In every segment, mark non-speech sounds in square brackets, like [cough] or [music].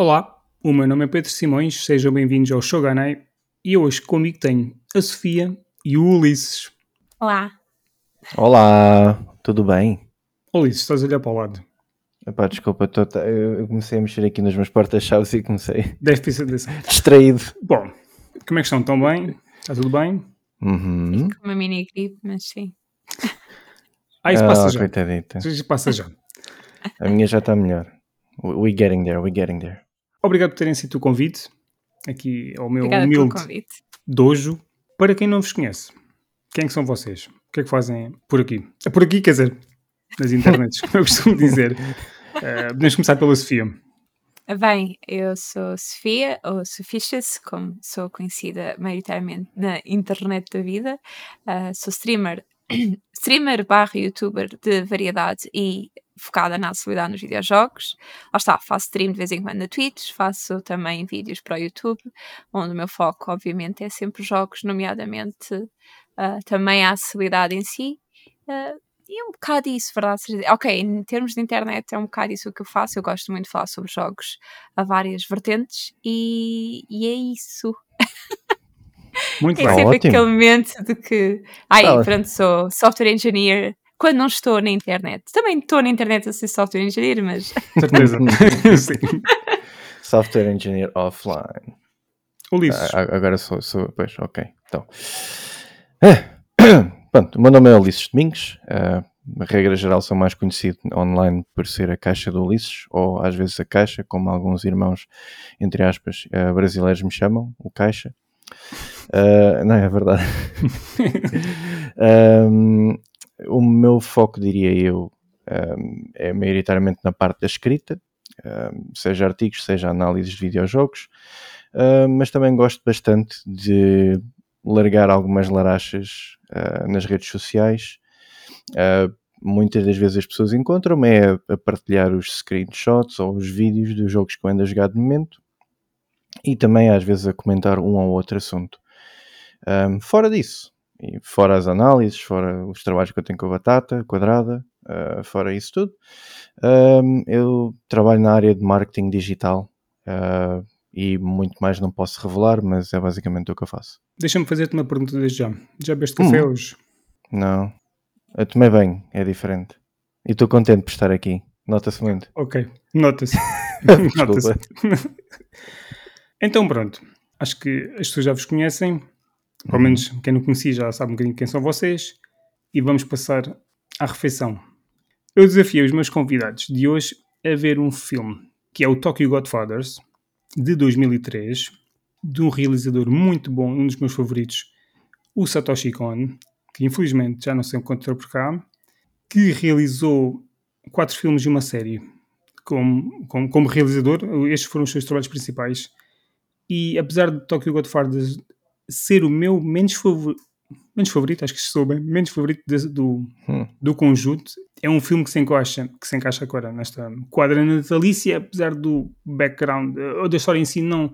Olá, o meu nome é Pedro Simões, sejam bem-vindos ao Shoganai e hoje comigo tenho a Sofia e o Ulisses. Olá. Olá, tudo bem? Ulisses, estás a olhar para o lado. Epá, desculpa, tô, eu comecei a mexer aqui nos meus portas-chaves e comecei Deve ter sido distraído. Bom, como é que estão? Estão bem? Está tudo bem? Uhum. Com uma mini gripe, mas sim. [laughs] Ah, isso passa Ah, já. coitadita. Isso passa já. A minha já está melhor. We we getting there, we getting there. Obrigado por terem aceito o convite aqui ao meu Obrigada humilde dojo. Para quem não vos conhece, quem é são vocês? O que é que fazem por aqui? É Por aqui, quer dizer, nas internets, como eu costumo dizer. [laughs] Eh, podemos começar pela Sofia. Bem, eu sou Sofia, ou Sofistas, como sou conhecida maioritariamente na internet da vida. Ah, sou streamer, [clears throat] streamer barra youtuber de variedade e focada na acessibilidade nos videojogos. Lá está, faço stream de vez em quando na Twitch, faço também vídeos para o YouTube, onde o meu foco, obviamente, é sempre jogos, nomeadamente ah, também a acessibilidade em si. Ah, e é um bocado isso, verdade? Ok, em termos de internet é um bocado isso que eu faço. Eu gosto muito de falar sobre jogos a várias vertentes e, e é isso. Muito [laughs] É bem. Sempre ótimo. aquele momento de que, ai, Tá pronto, sou software engineer quando não estou na internet. Também estou na internet a ser software engineer, mas [laughs] Certeza. [laughs] Sim. Software Engineer Offline. Ulisses. Ah, agora sou, sou. Pois, ok. Então. Ah, [coughs] Pronto, o meu nome é Ulisses Domingos. a regra geral sou mais conhecido online por ser a caixa do Ulisses, ou às vezes a caixa, como alguns irmãos, entre aspas, ah, brasileiros me chamam, o caixa. Ah, não, é verdade. Um, [laughs] o meu foco, diria eu, um, é maioritariamente na parte da escrita, um, seja artigos, seja análises de videojogos, um, mas também gosto bastante de largar algumas larachas nas redes sociais. Muitas das vezes as pessoas encontram-me é a, a partilhar os screenshots ou os vídeos dos jogos que eu ando a jogar de momento e também às vezes a comentar um ou outro assunto. Um, fora disso, e fora as análises, fora os trabalhos que eu tenho com a batata quadrada, uh, fora isso tudo, um, eu trabalho na área de marketing digital uh, e muito mais não posso revelar, mas é basicamente o que eu faço. Deixa-me fazer-te uma pergunta desde já. Já bebeste café Hum. hoje? Não, eu tomei bem, é diferente. E estou contente por estar aqui, nota-se muito. Ok, nota-se. [laughs] Desculpa. [laughs] então pronto, acho que as pessoas já vos conhecem, pelo Uhum. menos quem não conhecia já sabe um bocadinho quem são vocês, e vamos passar à refeição. Eu desafiei os meus convidados de hoje a ver um filme que é o Tokyo Godfathers, de 2003, de um realizador muito bom, um dos meus favoritos, o Satoshi Kon, que infelizmente já não se encontrou por cá, que realizou quatro filmes e uma série como, como, como realizador. Estes foram os seus trabalhos principais. E apesar de Tokyo Godfathers ser o meu menos favorito, menos favorito, acho que sou bem, menos favorito de- do, Hum. do conjunto, é um filme que se encaixa, que se encaixa agora nesta quadra natalícia, apesar do background, eh, ou da história em si, não.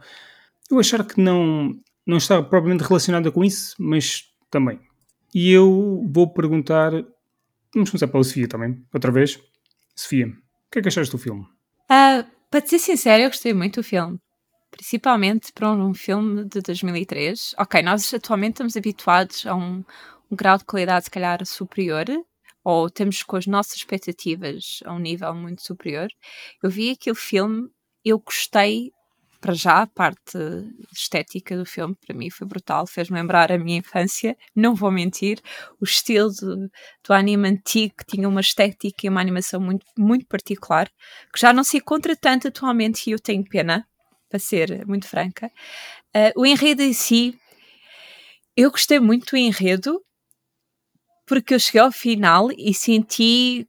Eu achar que não, não está propriamente relacionada com isso, mas também. E eu vou perguntar. Vamos começar pela Sofia também, outra vez. Sofia, o que é que achaste do filme? Ah, para te ser sincero, eu gostei muito do filme. Principalmente para um filme de 2003. Ok, nós atualmente estamos habituados a um, um grau de qualidade se calhar superior, ou temos com as nossas expectativas a um nível muito superior. Eu vi aquele filme, eu gostei, para já, a parte estética do filme, para mim foi brutal, fez-me lembrar a minha infância, não vou mentir. O estilo do, do anime antigo tinha uma estética e uma animação muito, muito particular que já não se encontra tanto atualmente e eu tenho pena, para ser muito franca. Uh, o enredo em si, eu gostei muito do enredo, porque eu cheguei ao final e senti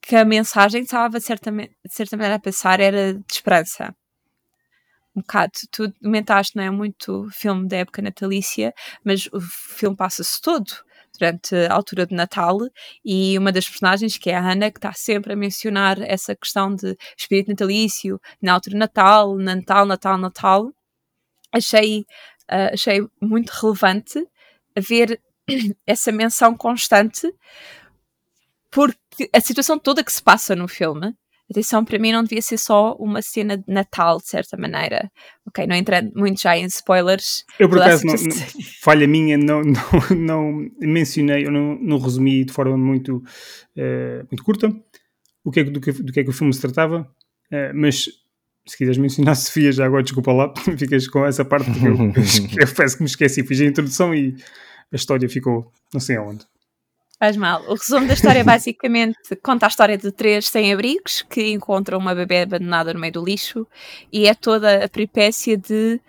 que a mensagem estava de certa, maneira a passar era de esperança. Um bocado, tu comentaste, não é muito filme da época natalícia, mas o filme passa-se todo durante a altura de Natal e uma das personagens, que é a Ana, que está sempre a mencionar essa questão de espírito natalício na altura de Natal, Natal, Natal, Natal, achei, uh, achei muito relevante haver [coughs] essa menção constante porque a situação toda que se passa no filme atenção, para mim não devia ser só uma cena de Natal, de certa maneira. Ok, não entrando muito já em spoilers. Eu, por acaso, não, não, falha minha, não, [laughs] não, não mencionei, eu não, não resumi de forma muito, uh, muito curta o que é, do, que, do que é que o filme se tratava, uh, mas se quiseres mencionar [laughs] Sofia, já agora desculpa lá, [laughs] ficas com essa parte que eu, eu peço que me esqueci, fiz a introdução e a história ficou não sei aonde. Faz mal. O resumo da história basicamente conta a história de três sem-abrigos que encontram uma bebê abandonada no meio do lixo e é toda a peripécia de,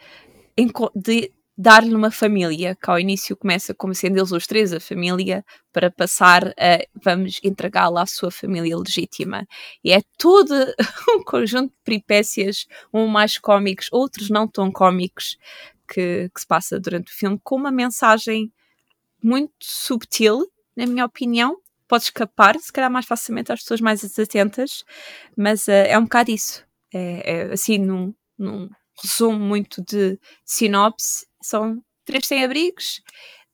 de dar-lhe uma família, que ao início começa como sendo eles os três a família, para passar a vamos entregá-la à sua família legítima. E é todo [laughs] um conjunto de peripécias, um mais cómicos, outros não tão cómicos, que, que se passa durante o filme, com uma mensagem muito subtil na minha opinião. Pode escapar, se calhar mais facilmente às pessoas mais atentas, mas uh, é um bocado isso. É, é assim, num, num, resumo muito de sinopse, são três sem-abrigos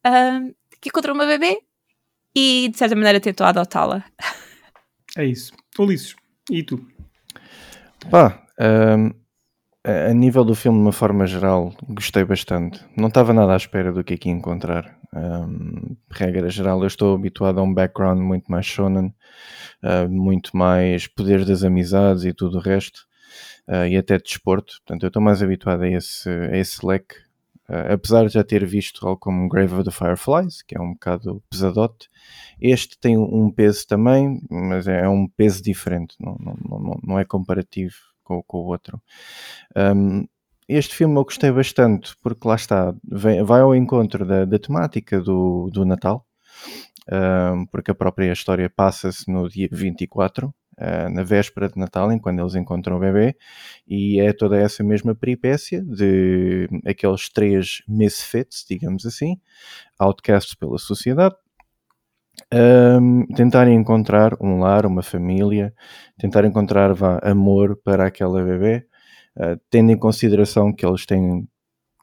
uh, que encontram uma bebê e de certa maneira tentou adotá-la. É isso. Ulisses, e tu? Pá, um, a nível do filme, de uma forma geral, gostei bastante. Não estava nada à espera do que aqui encontrar. Um, regra geral, eu estou habituado a um background muito mais shonen, uh, muito mais poder das amizades e tudo o resto, uh, e até de desporto. Portanto, eu estou mais habituado a esse, a esse leque. Uh, apesar de já ter visto algo como Grave of the Fireflies, que é um bocado pesadote, este tem um peso também, mas é um peso diferente, não, não, não, não é comparativo com, com o outro. Um, este filme eu gostei bastante porque lá está, vem, vai ao encontro da, da temática do, do Natal, um, porque a própria história passa-se no dia 24, uh, na véspera de Natal, quando eles encontram o bebê, e é toda essa mesma peripécia de aqueles três misfits, digamos assim, outcasts pela sociedade, um, tentarem encontrar um lar, uma família, tentar encontrar vá, amor para aquela bebê, uh, tendo em consideração que eles têm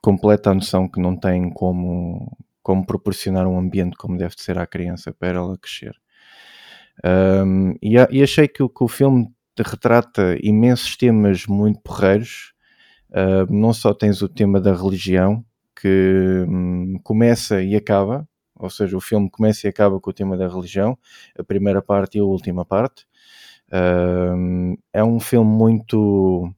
completa noção que não têm como, como proporcionar um ambiente como deve ser à criança para ela crescer. Um, e, e, achei que, que, o filme retrata imensos temas muito porreiros. Uh, não só tens o tema da religião, que um, começa e acaba, ou seja, o filme começa e acaba com o tema da religião, a primeira parte e a última parte. Uh, é um filme muito.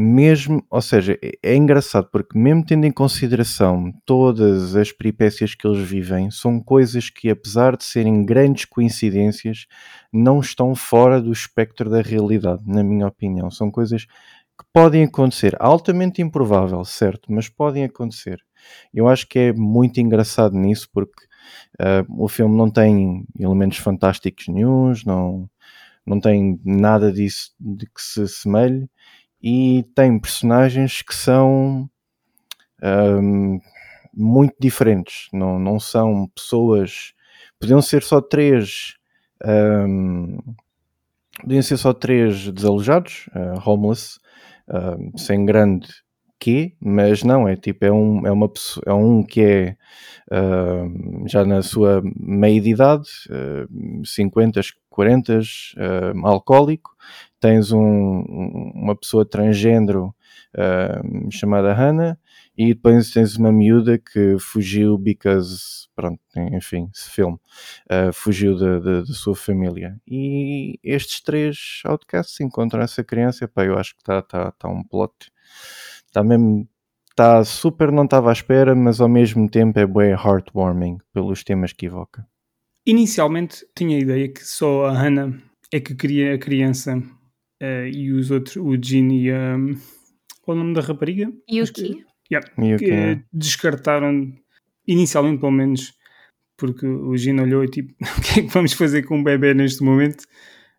Mesmo, ou seja, é, é engraçado porque, mesmo tendo em consideração todas as peripécias que eles vivem, são coisas que, apesar de serem grandes coincidências, não estão fora do espectro da realidade, na minha opinião. São coisas que podem acontecer, altamente improvável, certo, mas podem acontecer. Eu acho que é muito engraçado nisso porque uh, o filme não tem elementos fantásticos nenhums, não, não tem nada disso de que se assemelhe e tem personagens que são um, muito diferentes, não, não são pessoas, podiam ser só três. Um, podiam ser só três desalojados, uh, homeless, uh, sem grande quê, mas não, é tipo, é um, é uma pessoa, é um que é uh, já na sua meia de idade, uh, 50, 40, uh, alcoólico, tens um, uma pessoa transgênero uh, chamada Hannah e depois tens uma miúda que fugiu because, pronto, enfim, esse filme, uh, fugiu da sua família. E estes três outcasts encontram essa criança, pá, eu acho que está tá, tá um plot Está mesmo. Está super, não estava à espera, mas ao mesmo tempo é bem heartwarming pelos temas que evoca. Inicialmente tinha a ideia que só a Hannah é que queria a criança uh, e os outros, o Jean e a. qual é o nome da rapariga? Yuki. Yeah, Yuki que é. descartaram, inicialmente pelo menos, porque o Jean olhou e tipo, [laughs] o que é que vamos fazer com um bebê neste momento?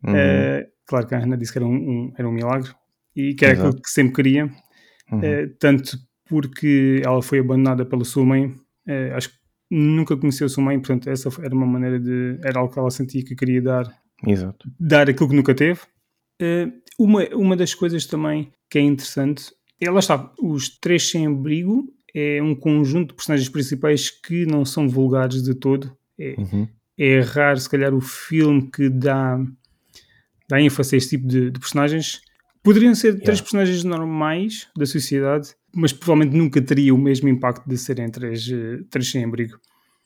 Uhum. Uh, claro que a Hannah disse que era um, um, era um milagre e que era Exato. aquilo que sempre queria uhum. Eh, tanto porque ela foi abandonada pela sua mãe, acho que nunca conheceu a sua mãe, portanto, essa era uma maneira de. era algo que ela sentia que queria dar, Exato. dar aquilo que nunca teve. Eh, uma, uma das coisas também que é interessante, ela está, os três sem abrigo é um conjunto de personagens principais que não são vulgares de todo. É, uhum. é raro, se calhar, o filme que dá dá ênfase a este tipo de, de personagens. Poderiam ser Yeah. três personagens normais da sociedade, mas provavelmente nunca teria o mesmo impacto de serem três, eh, três sem abrigo.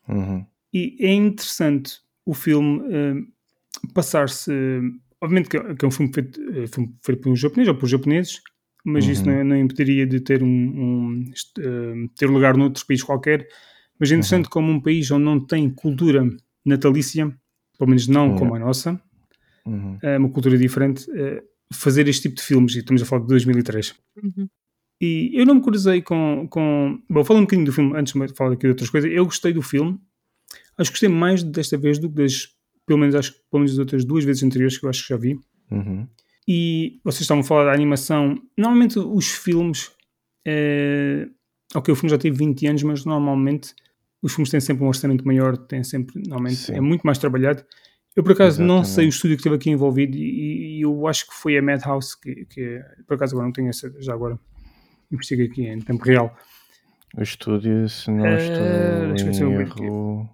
Uhum. E é interessante o filme eh, passar-se. Obviamente que é que é um filme feito, eh, filme feito por um japonês ou por japoneses, mas isso Uhum. não, não impediria de ter um, um, eh, ter lugar noutro país qualquer. Mas é Uhum. interessante como um país onde não tem cultura natalícia, pelo menos não Yeah. como a nossa, Uhum. é uma cultura diferente, eh, fazer este tipo de filmes, e estamos a falar de 2003. Uhum. E eu não me cruzei com, com. Bom, falando um bocadinho do filme, antes de falar aqui de outras coisas, eu gostei do filme. Acho que gostei mais desta vez do que das. Pelo menos, acho, que pelo menos das outras duas vezes anteriores que eu acho que já vi. Uhum. E vocês estavam a falar da animação. Normalmente os filmes. eh, ok, o filme já teve 20 anos, mas normalmente os filmes têm sempre um orçamento maior, têm sempre. Normalmente Sim. é muito mais trabalhado. Eu, por acaso, não Exatamente. sei o estúdio que esteve aqui envolvido e, e eu acho que foi a Madhouse, que, que por acaso agora não tenho essa. Já agora investiguei aqui em tempo real. O estúdio, se não Eh, estou eu em erro,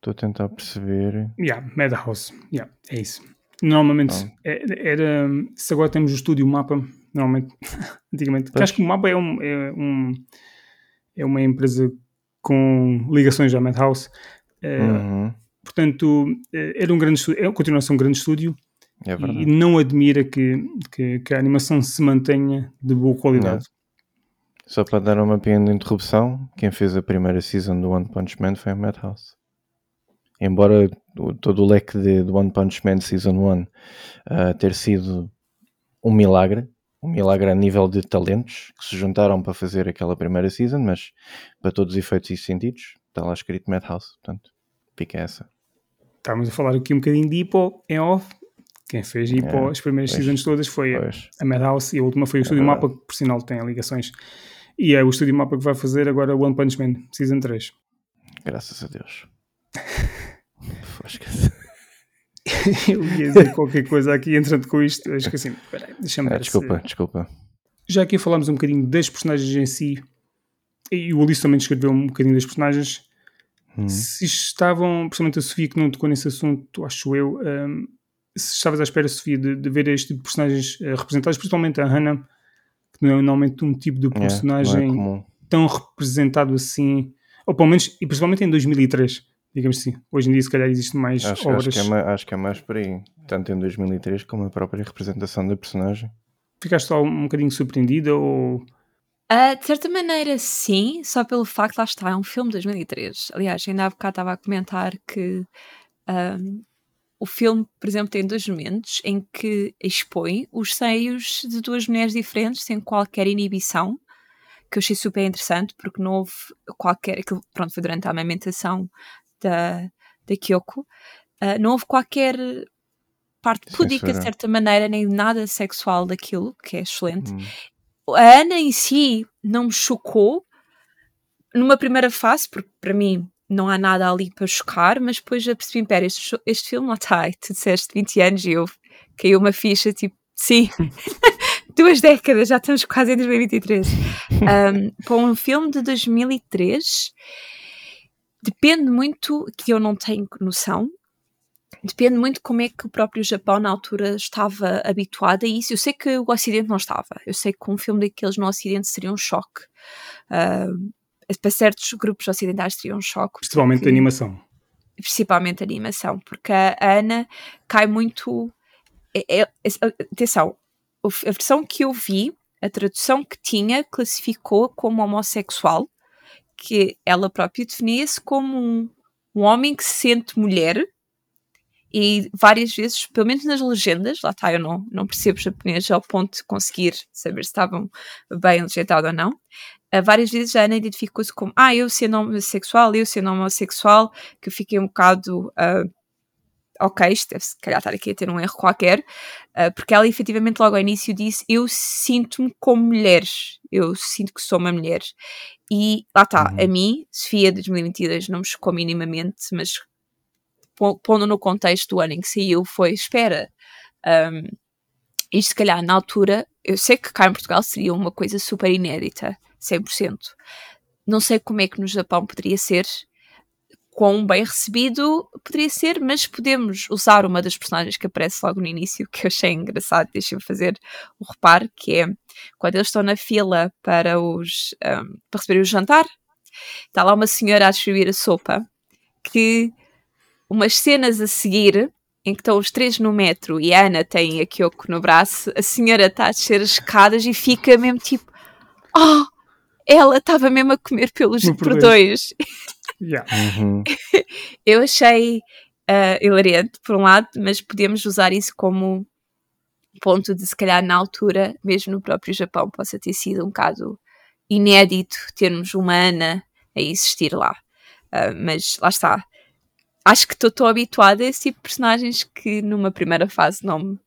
estou a tentar perceber. Yeah, Madhouse. Yeah, é isso. Normalmente Ah. era. Se agora temos o estúdio Mapa, normalmente, [laughs] antigamente. acho que o Mapa é, um, é, um, é uma empresa com ligações à Madhouse. Eh, Uhum. Portanto, eh, era um grande estúdio, é, continua a ser um grande estúdio É e não admira que, que, que a animação se mantenha de boa qualidade. Só para dar uma pequena interrupção, quem fez a primeira season do One Punch Man foi a Madhouse. Embora todo o leque de, do One Punch Man Season 1 ah, ter sido um milagre, um milagre a nível de talentos que se juntaram para fazer aquela primeira season, mas para todos os efeitos e sentidos, está lá escrito Madhouse, portanto, fica essa. Estávamos a falar aqui um bocadinho de Hippo em off. Quem fez Hippo É, as primeiras pois. seasons todas foi a- Pois, a Madhouse e a última foi o Estúdio verdade. Mapa, que por sinal tem ligações. E é o Estúdio Mapa que vai fazer agora One Punch Man, Season 3. graças a Deus. [laughs] Fosca. [laughs] Eu ia dizer qualquer coisa aqui entrando com isto. Acho que assim, peraí, deixa-me Ah, desculpa, se- desculpa. Já aqui falámos um bocadinho das personagens em si. E o Ulisses também descreveu um bocadinho das personagens. Hum. Se estavam, principalmente a Sofia que não tocou nesse assunto, acho eu, hum, se estavas à espera, Sofia, de, de ver este tipo de personagens eh, representados, principalmente a Hannah, que não é normalmente um tipo de É, é personagem comum. tão representado assim, ou pelo menos, e principalmente em 2003, digamos assim. Hoje em dia, se calhar, existem mais Acho, obras. acho, que é mais, acho que é mais por aí. Tanto em 2003 como a própria representação da personagem. Ficaste só um bocadinho surpreendida ou. Ah, de certa maneira, sim, só pelo facto, lá está, é um filme de 2003. Aliás, ainda há bocado estava a comentar que ahm, o filme, por exemplo, tem dois momentos em que expõe os seios de duas mulheres diferentes sem qualquer inibição, que eu achei super interessante, porque não houve qualquer. Aquilo, pronto, foi durante a amamentação da, da Kyoko, ah, não houve qualquer parte púdica, de certa maneira, nem nada sexual daquilo, que é excelente Hum. a Ana em si não me chocou numa primeira fase, porque para mim não há nada ali para chocar, mas depois já percebi, pera, este, este filme lá está, tu disseste 20 anos e eu caiu uma ficha, tipo, sim, [laughs] [laughs] duas décadas, já estamos quase em 2023. Um, [laughs] para um filme de 2003, depende muito, que eu não tenho noção, depende muito como é que o próprio Japão na altura estava habituado a isso. Eu sei que o Ocidente não estava. Eu sei que um filme daqueles no Ocidente seria um choque. Ah, para certos grupos ocidentais seria um choque. Principalmente porque- animação. Principalmente a animação, porque a Ana cai muito. é- é- é- atenção, a versão que eu vi, a tradução que tinha, classificou como homossexual, que ela própria definia-se como um, um homem que se sente mulher e várias vezes, pelo menos nas legendas, lá está, eu não, não percebo japonês ao ponto de conseguir saber se estavam bem legendados ou não. Ah, várias vezes a Ana identificou-se como ah, eu sendo homossexual, eu sendo homossexual, que eu fiquei um bocado ah, ok, isto deve se calhar estar aqui a ter um erro qualquer, ah, porque ela efetivamente logo ao início disse eu sinto-me como mulher, eu sinto que sou uma mulher. E lá está, Uhum. a mim, Sofia de 2022 não me chocou minimamente, mas po- pondo no contexto do ano em que saiu, foi espera. Um, isto, se calhar, na altura, eu sei que cá em Portugal seria uma coisa super inédita, 100%. Não sei como é que no Japão poderia ser, quão bem recebido poderia ser, mas podemos usar uma das personagens que aparece logo no início, que eu achei engraçado, deixem-me fazer o reparo, que é quando eles estão na fila para, os, um, para receber o jantar, está lá uma senhora a distribuir a sopa, que umas cenas a seguir, em que estão os três no metro e a Ana tem a Kyoko no braço, a senhora está a descer as escadas e fica mesmo tipo, oh, ela estava mesmo a comer pelos por dois. [laughs] Yeah. Uhum. [laughs] Eu achei uh, hilariante, por um lado, mas podemos usar isso como ponto de, se calhar, na altura, mesmo no próprio Japão, possa ter sido um bocado inédito termos uma Ana a existir lá. Uh, mas lá está. Acho que estou tão habituada a esse tipo de personagens que numa primeira fase não me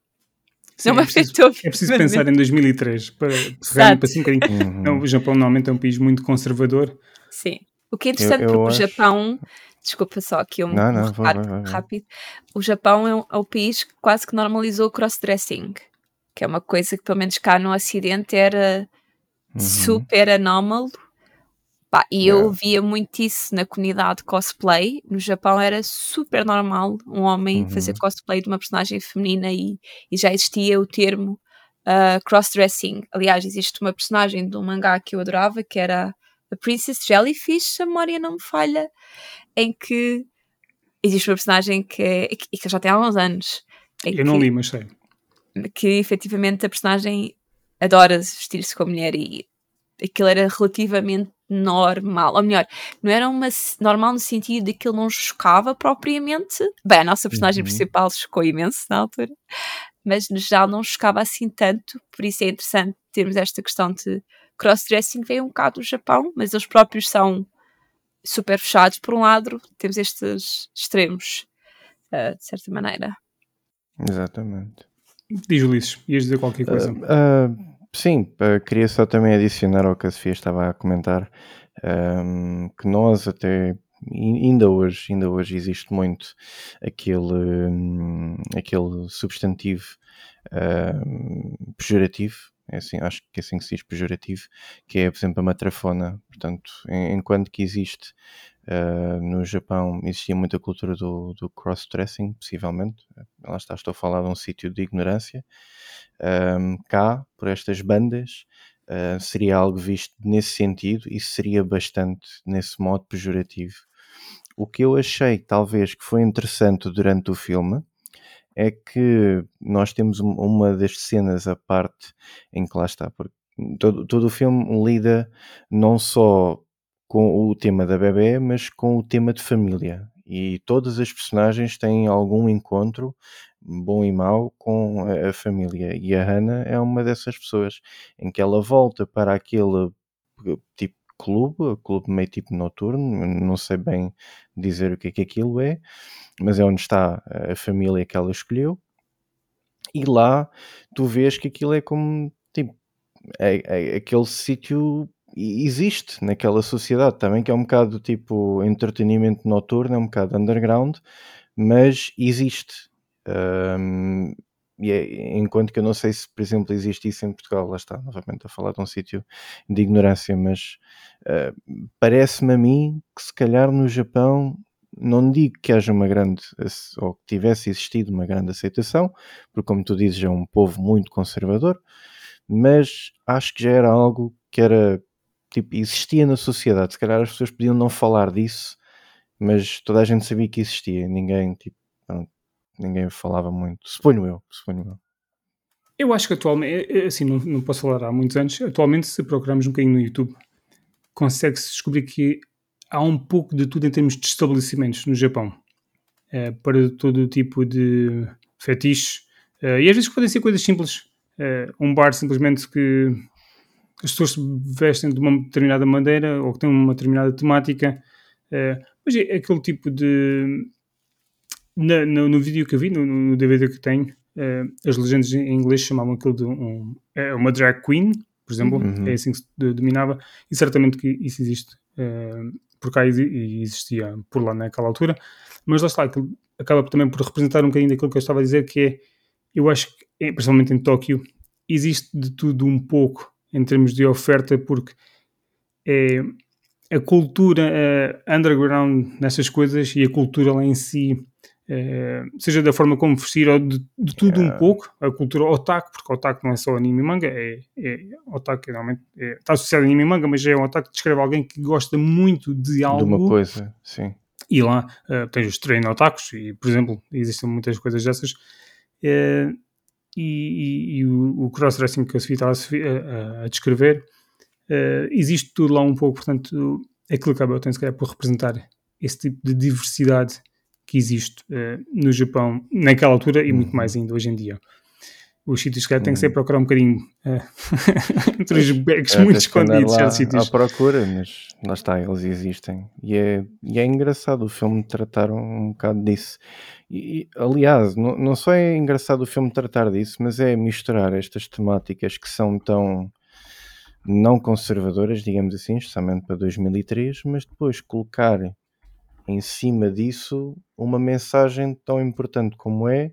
Sim, não é preciso, afetou. é preciso pensar em 2003 para para assim um bocadinho. Uhum. Não, o Japão normalmente é um país muito conservador. Sim. O que é interessante Eu- eu porque acho- o Japão, desculpa só aqui um, Não, não, vai, reparo vai, vai, vai. rápido. O Japão é, um, é o país que quase que normalizou o crossdressing, que é uma coisa que pelo menos cá no Ocidente era Uhum. super anómalo. Pá, e eu Yeah. via muito isso na comunidade cosplay. No Japão era super normal um homem Uhum. fazer cosplay de uma personagem feminina e, e já existia o termo ah, crossdressing. Aliás, existe uma personagem de um mangá que eu adorava que era a Princess Jellyfish, a memória não me falha, em que existe uma personagem que, é- que já tem há uns anos. Eu não que- li, mas sei. que efetivamente a personagem adora vestir-se com a mulher e aquilo era relativamente normal, ou melhor, não era uma normal no sentido de que ele não chocava propriamente. Bem, a nossa personagem Uhum. principal chocou imenso na altura, mas no geral não chocava assim tanto, por isso é interessante termos esta questão de crossdressing veio um bocado do Japão, mas eles próprios são super fechados. Por um lado, temos estes extremos, ah, de certa maneira. Exatamente. Diz Ulisses, ias dizer qualquer coisa. Ah, sim, ah, queria só também adicionar ao que a Sofia estava a comentar ahm, que nós até ai- ainda hoje, ainda hoje existe muito aquele, hum, aquele substantivo ahm, pejorativo, é assim, acho que é assim que se diz pejorativo, que é, por exemplo, a matrafona. Portanto, en- enquanto que existe ah, no Japão, existia muita cultura do, do cross-dressing, possivelmente. Lá está, estou a falar de um sítio de ignorância. Um, cá, por estas bandas, uh, seria algo visto nesse sentido e seria bastante nesse modo pejorativo. O que eu achei, talvez, que foi interessante durante o filme é que nós temos um- uma das cenas à parte em que lá está, porque todo, todo o filme lida não só com o tema da bebê, mas com o tema de família. E todas as personagens têm algum encontro, bom e mau, com a, família. E a Hannah é uma dessas pessoas em que ela volta para aquele tipo clube, clube meio tipo noturno, não sei bem dizer o que é que aquilo é, mas é onde está a família que ela escolheu. E lá tu vês que aquilo é como tipo, é, é- aquele sítio existe naquela sociedade também, que é um bocado tipo entretenimento noturno, é um bocado underground, mas existe. Ahm, e é- enquanto que eu não sei se, por exemplo, existe isso em Portugal, lá está, novamente a falar de um sítio de ignorância, mas ah, parece-me a mim que se calhar no Japão não digo que haja uma grande ou que tivesse existido uma grande aceitação, porque como tu dizes é um povo muito conservador, mas acho que já era algo que era tipo, existia na sociedade. Se calhar as pessoas podiam não falar disso, mas toda a gente sabia que existia. Ninguém, tipo, ninguém falava muito. Suponho eu, suponho eu. Eu acho que atualmente, é- é assim, não, não posso falar há muitos anos, atualmente se procurarmos um bocadinho no YouTube, consegue-se descobrir que há um pouco de tudo em termos de estabelecimentos no Japão, eh, para todo tipo de fetiches, eh, e às vezes podem ser coisas simples, Eh, um bar simplesmente que as pessoas se vestem de uma determinada maneira ou que têm uma determinada temática, eh, mas é aquele tipo de... Na- no, no vídeo que eu vi, no, no DVD que tenho, eh, as legendas em inglês chamavam aquilo de um, é uma drag queen, por exemplo, Uhum. é assim que se dominava, e certamente que isso existe eh, por cá e existia por lá naquela altura, mas lá está, acaba também por representar um bocadinho daquilo que eu estava a dizer, que é, eu acho que, eh, principalmente em Tóquio, existe de tudo um pouco em termos de oferta, porque é, a cultura uh, underground nessas coisas e a cultura lá em si, uh, seja da forma como vestir ou de, de tudo yeah. um pouco, a cultura otaku, porque otaku não é só anime e manga, é, é otaku realmente é, está associado a anime e manga, mas é um otaku que descreve alguém que gosta muito de algo. De uma coisa, sim. E lá uh, tens os treino otakus, e por exemplo, existem muitas coisas dessas. Uh, e, e, e, o, o crossdressing que a Sofia estava a, a, a descrever uh, existe tudo lá um pouco, portanto, aquilo que a Bel tem se calhar por representar esse tipo de diversidade que existe uh, no Japão naquela altura e uhum. muito mais ainda hoje em dia. Os sítios que têm que ser uhum. procurar um bocadinho uh, [laughs] entre os becos muito escondidos. Lá sítios. à procura, mas lá está, eles existem. E é, e é engraçado o filme tratar um, um bocado disso. E, aliás, não, não só é engraçado o filme tratar disso, mas é misturar estas temáticas que são tão não conservadoras, digamos assim, especialmente para 2003, mas depois colocar em cima disso uma mensagem tão importante como é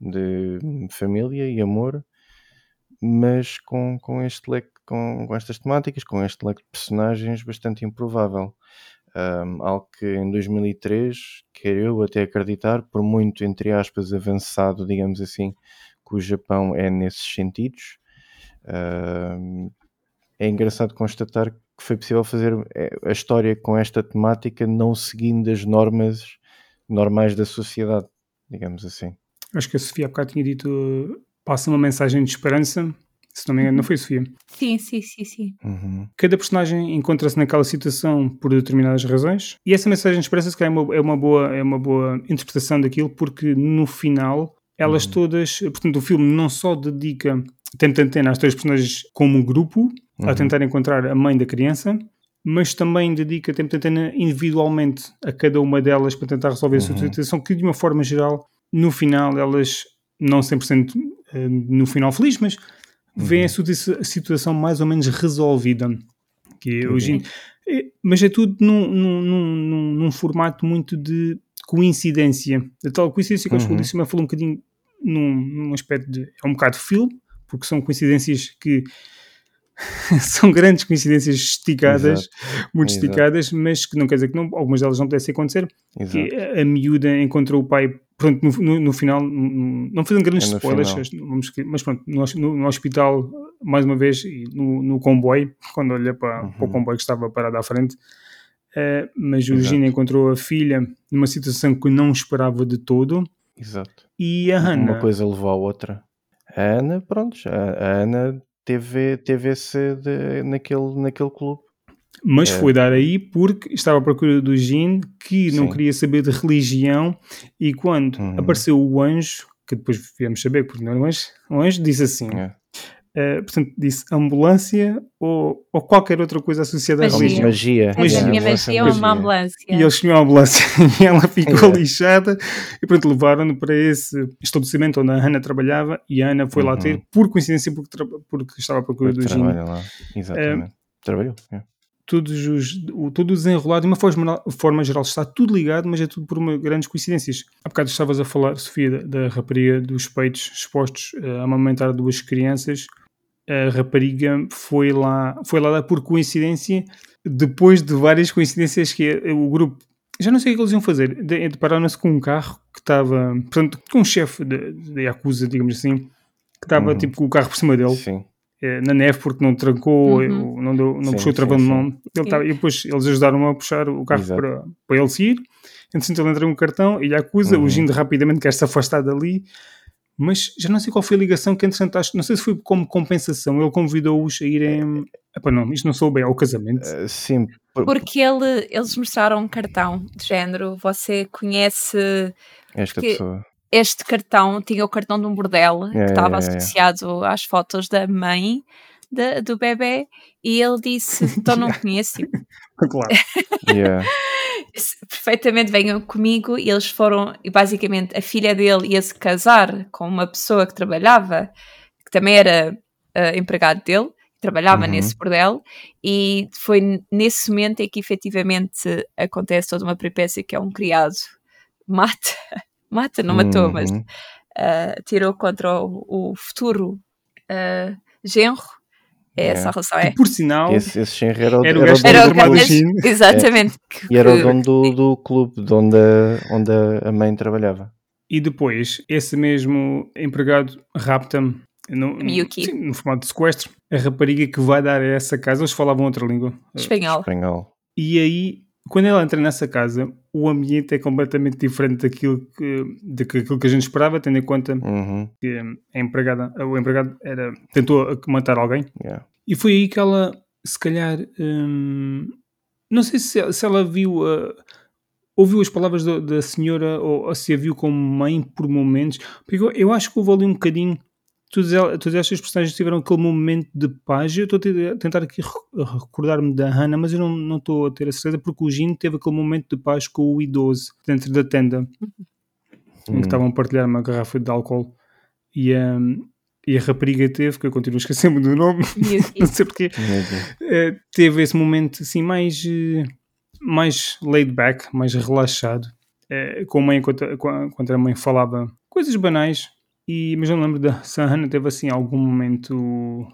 de família e amor, mas com, com este leque, com, com estas temáticas, com este leque de personagens bastante improvável. Um, algo que em 2003, quero eu até acreditar, por muito entre aspas avançado, digamos assim, que o Japão é nesses sentidos, um, é engraçado constatar que foi possível fazer é, a história com esta temática não seguindo as normas normais da sociedade, digamos assim. Acho que a Sofia há bocado tinha dito passa uma mensagem de esperança. Se não me engano, não foi Sofia? Sim, sim, sim, sim. Uhum. Cada personagem encontra-se naquela situação por determinadas razões e essa mensagem de esperança se calhar, é, uma, é, uma boa, é uma boa interpretação daquilo porque no final elas uhum. todas, portanto o filme não só dedica tenta ter as três personagens como um grupo uhum. a tentar encontrar a mãe da criança, mas também dedica tempo antena individualmente a cada uma delas para tentar resolver uhum. a sua uhum. situação, que de uma forma geral, no final, elas não 100% eh, no final feliz, mas uhum. veem a sua situação mais ou menos resolvida. Que hoje, é, mas é tudo num, num, num, num, formato muito de coincidência. A tal coincidência que uhum. eu disse, mas falou um bocadinho num, num aspecto de. É um bocado filme, porque são coincidências que [laughs] são grandes coincidências esticadas, Exato. muito Exato. esticadas, mas que não quer dizer que não, algumas delas não pudessem acontecer. Que a, a miúda encontrou o pai, pronto, no, no, no final, não fazendo grandes é spoilers, vamos, mas pronto, no, hospital, mais uma vez, no, no comboio, quando olha para, uhum. para, o comboio que estava parado à frente, uh, mas o Gina encontrou a filha numa situação que não esperava de todo. Exato. E a Hannah. Uma coisa levou à outra. A Ana, pronto, a, a Ana teve, teve esse de, naquele, naquele clube. Mas é. foi dar aí porque estava à procura do Jean, que Sim. não queria saber de religião, e quando uhum. apareceu o anjo, que depois viemos saber, porque não era um anjo, o anjo disse assim: é. Uh, portanto, disse ambulância ou, ou qualquer outra coisa associada à religião. Magia. magia. A minha magia é uma ambulância. E eles tinham a ambulância [laughs] e ela ficou lixada e pronto, levaram-no para esse estabelecimento onde a Ana trabalhava e a Ana foi uhum. lá ter, por coincidência, porque, porque estava à procura do Gino. lá, exatamente. Uh, Trabalhou, é. Todos os, o, todo desenrolado, de uma forma, forma geral, está tudo ligado, mas é tudo por uma, grandes coincidências. Há bocado estavas a falar, Sofia, da, da rapariga dos peitos expostos uh, a amamentar duas crianças a rapariga foi lá, foi lá por coincidência, depois de várias coincidências que o grupo, já não sei o que eles iam fazer, depararam-se com um carro que estava, portanto, com um chefe da Yakuza, digamos assim, que estava uhum. tipo com o carro por cima dele. Sim. Eh, na neve porque não trancou, uhum. não, deu, não sim, puxou o travão de mão. Ele tava, e depois eles ajudaram a puxar o carro para, para ele sair. Entretanto, ele entrou um cartão e acusa, uhum. o Gindo rapidamente quer se afastar dali mas já não sei qual foi a ligação que entretanto acho, não sei se foi como compensação, ele convidou-os a irem Epá, não, isto não sou bem ao casamento. Uh, sim. Porque ele, eles mostraram um cartão de género, você conhece esta pessoa. Este cartão tinha o cartão de um bordel é, que estava é, associado é. às fotos da mãe de, do bebê e ele disse, então não [laughs] conheço. claro. yeah [laughs] perfeitamente venham comigo e eles foram, e basicamente a filha dele ia se casar com uma pessoa que trabalhava, que também era uh, empregado dele, trabalhava uhum. nesse bordel, e foi nesse momento em que efetivamente acontece toda uma peripécia que é um criado mata, [laughs] mata, não matou, uhum. mas uh, tirou contra o, o futuro uh, genro É É. essa a relação, Que, é. por sinal, Esse, esse era o, Era o era o dono do Gin. exatamente. que- E era o dono do, do clube de onde a, onde a mãe trabalhava. E depois, esse mesmo empregado rapta-me no, Miyuki. sim, no formato de sequestro a rapariga que vai dar a essa casa. Eles falavam outra língua. Espanhol. Espanhol. E aí, quando ela entra nessa casa, o ambiente é completamente diferente daquilo que, daquilo que a gente esperava, tendo em conta Uhum. que a empregada, o empregado era, tentou matar alguém. Yeah. E foi aí que ela, se calhar, hum, não sei se, se ela viu, uh, ouviu as palavras do- da senhora ou, ou se a viu como mãe por momentos, porque eu, eu acho que houve ali um bocadinho. Todas, estas personagens tiveram aquele momento de paz. Eu estou a te- a tentar aqui re- recordar-me da Hannah, mas eu não não estou a ter a certeza porque o Gino teve aquele momento de paz com o idoso dentro da tenda em Uhum. que estavam a partilhar uma garrafa de álcool e, hum, e a rapariga teve, que eu continuo a esquecer-me do nome, [laughs] [laughs] não sei porquê, eh, teve esse momento assim mais, eh, mais laid back, mais relaxado, eh, com a mãe enquanto, enquanto a mãe falava coisas banais. E, mas eu não lembro da se a Hannah teve assim algum momento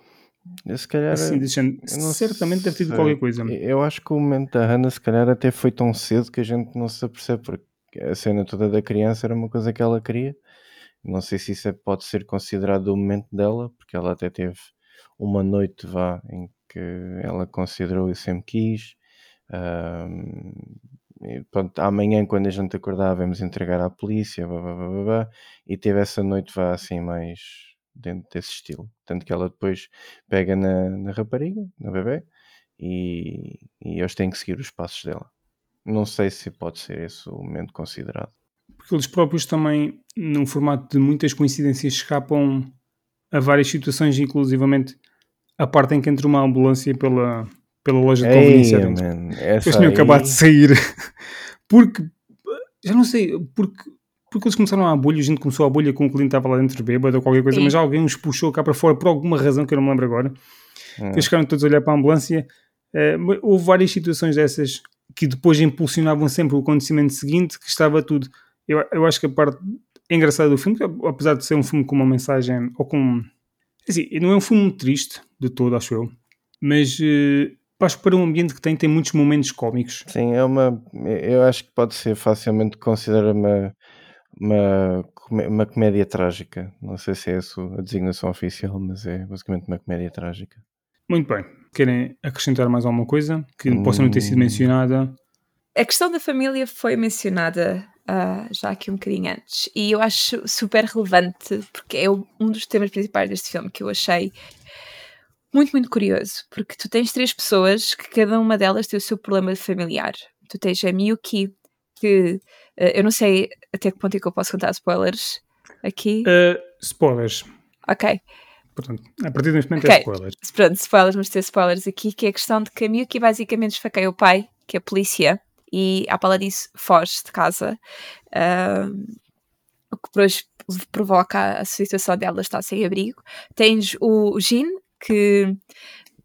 Se calhar. assim, deixando, eu certamente deve ter tido sei. qualquer coisa. Eu acho que o momento da Hannah, se calhar, até foi tão cedo que a gente não se apercebe, porque a cena toda da criança era uma coisa que ela queria. Não sei se isso é- pode ser considerado o momento dela, porque ela até teve uma noite vá em que ela considerou e sempre quis. Ahm, e pronto, amanhã, quando a gente acordar, vamos entregar à polícia, blá, blá, blá, blá, e teve essa noite vá assim mais dentro desse estilo. Tanto que ela depois pega na, na rapariga, na bebê, e, e eles têm que seguir os passos dela. Não sei se pode ser esse o momento considerado. Porque eles próprios também, num formato de muitas coincidências, escapam a várias situações, inclusivamente a parte em que entra uma ambulância pela, pela loja de conveniência Ei, dentro. man, Eles essa tinham aí- acabado de sair. [laughs] Porque, já não sei, porque, porque eles começaram a bolha, a gente começou a bolha com o cliente estava lá dentro bêbado ou qualquer coisa, Sim. mas alguém os puxou cá para fora por alguma razão que eu não me lembro agora. Hum. Eles ficaram todos a olhar para a ambulância. Mas houve várias situações dessas que depois impulsionavam sempre o acontecimento seguinte, que estava tudo. Eu, eu acho que a parte engraçada do filme, apesar de ser um filme com uma mensagem, ou com. Assim, não é um filme triste de todo, acho eu, mas eh, acho que para um ambiente que tem, tem muitos momentos cómicos. Sim, é uma. Eu acho que pode ser facilmente considerada uma, uma, uma comédia trágica. Não sei se é a designação oficial, mas é basicamente uma comédia trágica. Muito bem. Querem acrescentar mais alguma coisa que possa não ter sido Hum. mencionada? A questão da família foi mencionada ah, já aqui um bocadinho antes e eu acho super relevante porque é um dos temas principais deste filme que eu achei muito, muito curioso porque tu tens três pessoas que cada uma delas tem o seu problema familiar. Tu tens a Miyuki que ah, eu não sei até que ponto é que eu posso contar spoilers aqui. Uh, spoilers. Ok, Portanto, a partir deste momento Ok. é spoilers. pronto, spoilers, vamos ter spoilers aqui, que é a questão de que a Miyuki basicamente esfaqueia o pai, que é a polícia, e à pala disso foge de casa, ahm, o que depois provoca a situação dela estar sem abrigo. Tens o Jin, que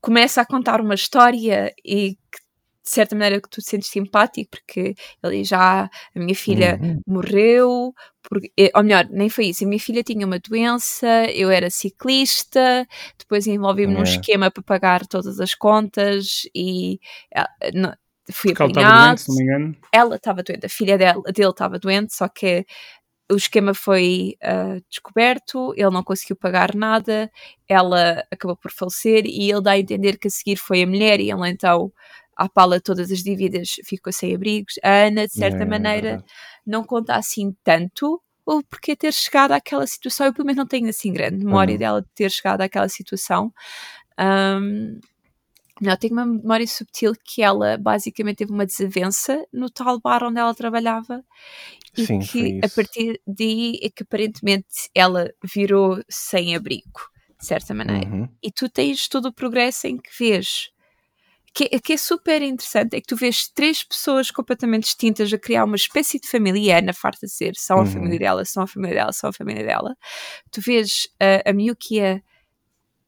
começa a contar uma história e que de certa maneira que tu te sentes simpático, porque ele já, a minha filha Uhum. morreu, porque, eh, ou melhor, nem foi isso. A minha filha tinha uma doença, eu era ciclista, depois envolvi-me num Yeah. esquema para pagar todas as contas e ah, não- fui Porque ela estava apanhado. Ela estava doente, a filha dele estava doente, só que o esquema foi ah, descoberto, ele não conseguiu pagar nada, ela acabou por falecer e ele dá a entender que a seguir foi a mulher e ele então à pala todas as dívidas ficou sem abrigos. A Ana, de certa Yeah, é maneira, não conta assim tanto ou porque ter chegado àquela situação, eu pelo menos não tenho assim grande memória Uhum. dela de ter chegado àquela situação. Ahm, não, tenho uma memória subtil que ela basicamente teve uma desavença no tal bar onde ela trabalhava e Sim, que a partir daí é que aparentemente ela virou sem abrigo, de certa maneira. Uhum. E tu tens todo o progresso em que vês. Que, que é super interessante é que tu vês três pessoas completamente distintas a criar uma espécie de família, e a Ana farta de ser, são a Uhum. família dela, são a família dela, são a família dela. Tu vês a, a Miyuki a,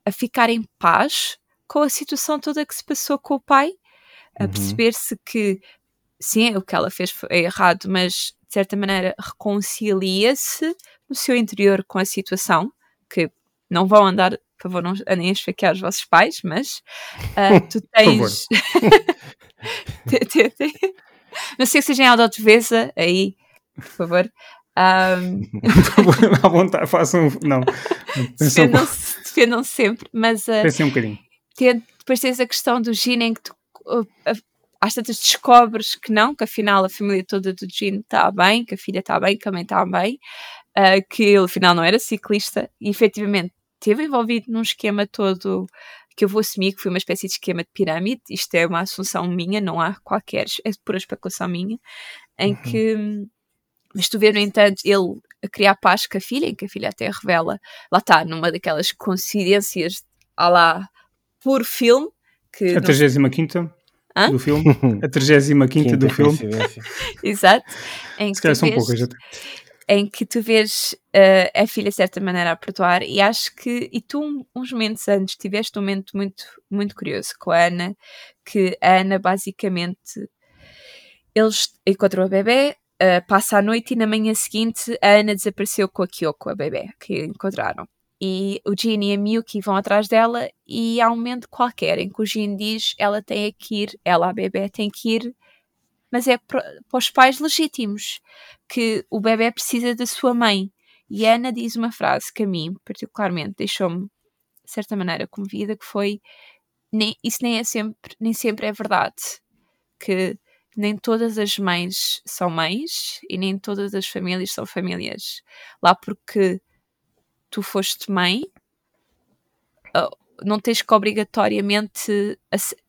a ficar em paz com a situação toda que se passou com o pai, a Uhum. perceber-se que sim, o que ela fez foi errado, mas de certa maneira reconcilia-se no seu interior com a situação, que não vão andar por favor, não andem a esfaquear os vossos pais, mas uh, [laughs] tu tens. [laughs] não sei se seja em autodefesa, aí, por favor. Um... [laughs] à vontade, façam. Não. Defendam-se defendam sempre, mas. Uh, Pensem um bocadinho. Depois tens a questão do Gene em que tu. Uh, às tantas descobres que não, que afinal a família toda do Gene está bem, que a filha está bem, que a mãe está bem, uh, que ele afinal não era ciclista e efetivamente esteve envolvido num esquema todo que eu vou assumir que foi uma espécie de esquema de pirâmide. Isto é uma assunção minha, não há qualquer, é pura especulação minha, em uhum. que mas tu vês, no entanto, ele a criar paz com a filha, em que a filha até revela, lá está, numa daquelas coincidências à lá por filme. Que a 35 do filme. [laughs] A 35 do filme. [laughs] Exato. Em Se calhar são vês, poucas. Em que tu vês uh, a filha de certa maneira a perdoar, e acho que, e tu, uns momentos antes, tiveste um momento muito, muito curioso com a Ana, que a Ana basicamente eles encontrou a bebê, uh, passa a noite e na manhã seguinte a Ana desapareceu com a Kyoko, a bebê, que encontraram. E o Jin e a Miyuki vão atrás dela e há um momento qualquer em que o Jin diz ela tem que ir, ela, a bebê, tem que ir, mas é para os pais legítimos, que o bebê precisa da sua mãe. E Ana diz uma frase que a mim, particularmente, deixou-me, de certa maneira, comovida, que foi nem, isso nem é sempre, nem sempre é verdade. Que nem todas as mães são mães e nem todas as famílias são famílias. Lá porque tu foste mãe, não tens que obrigatoriamente,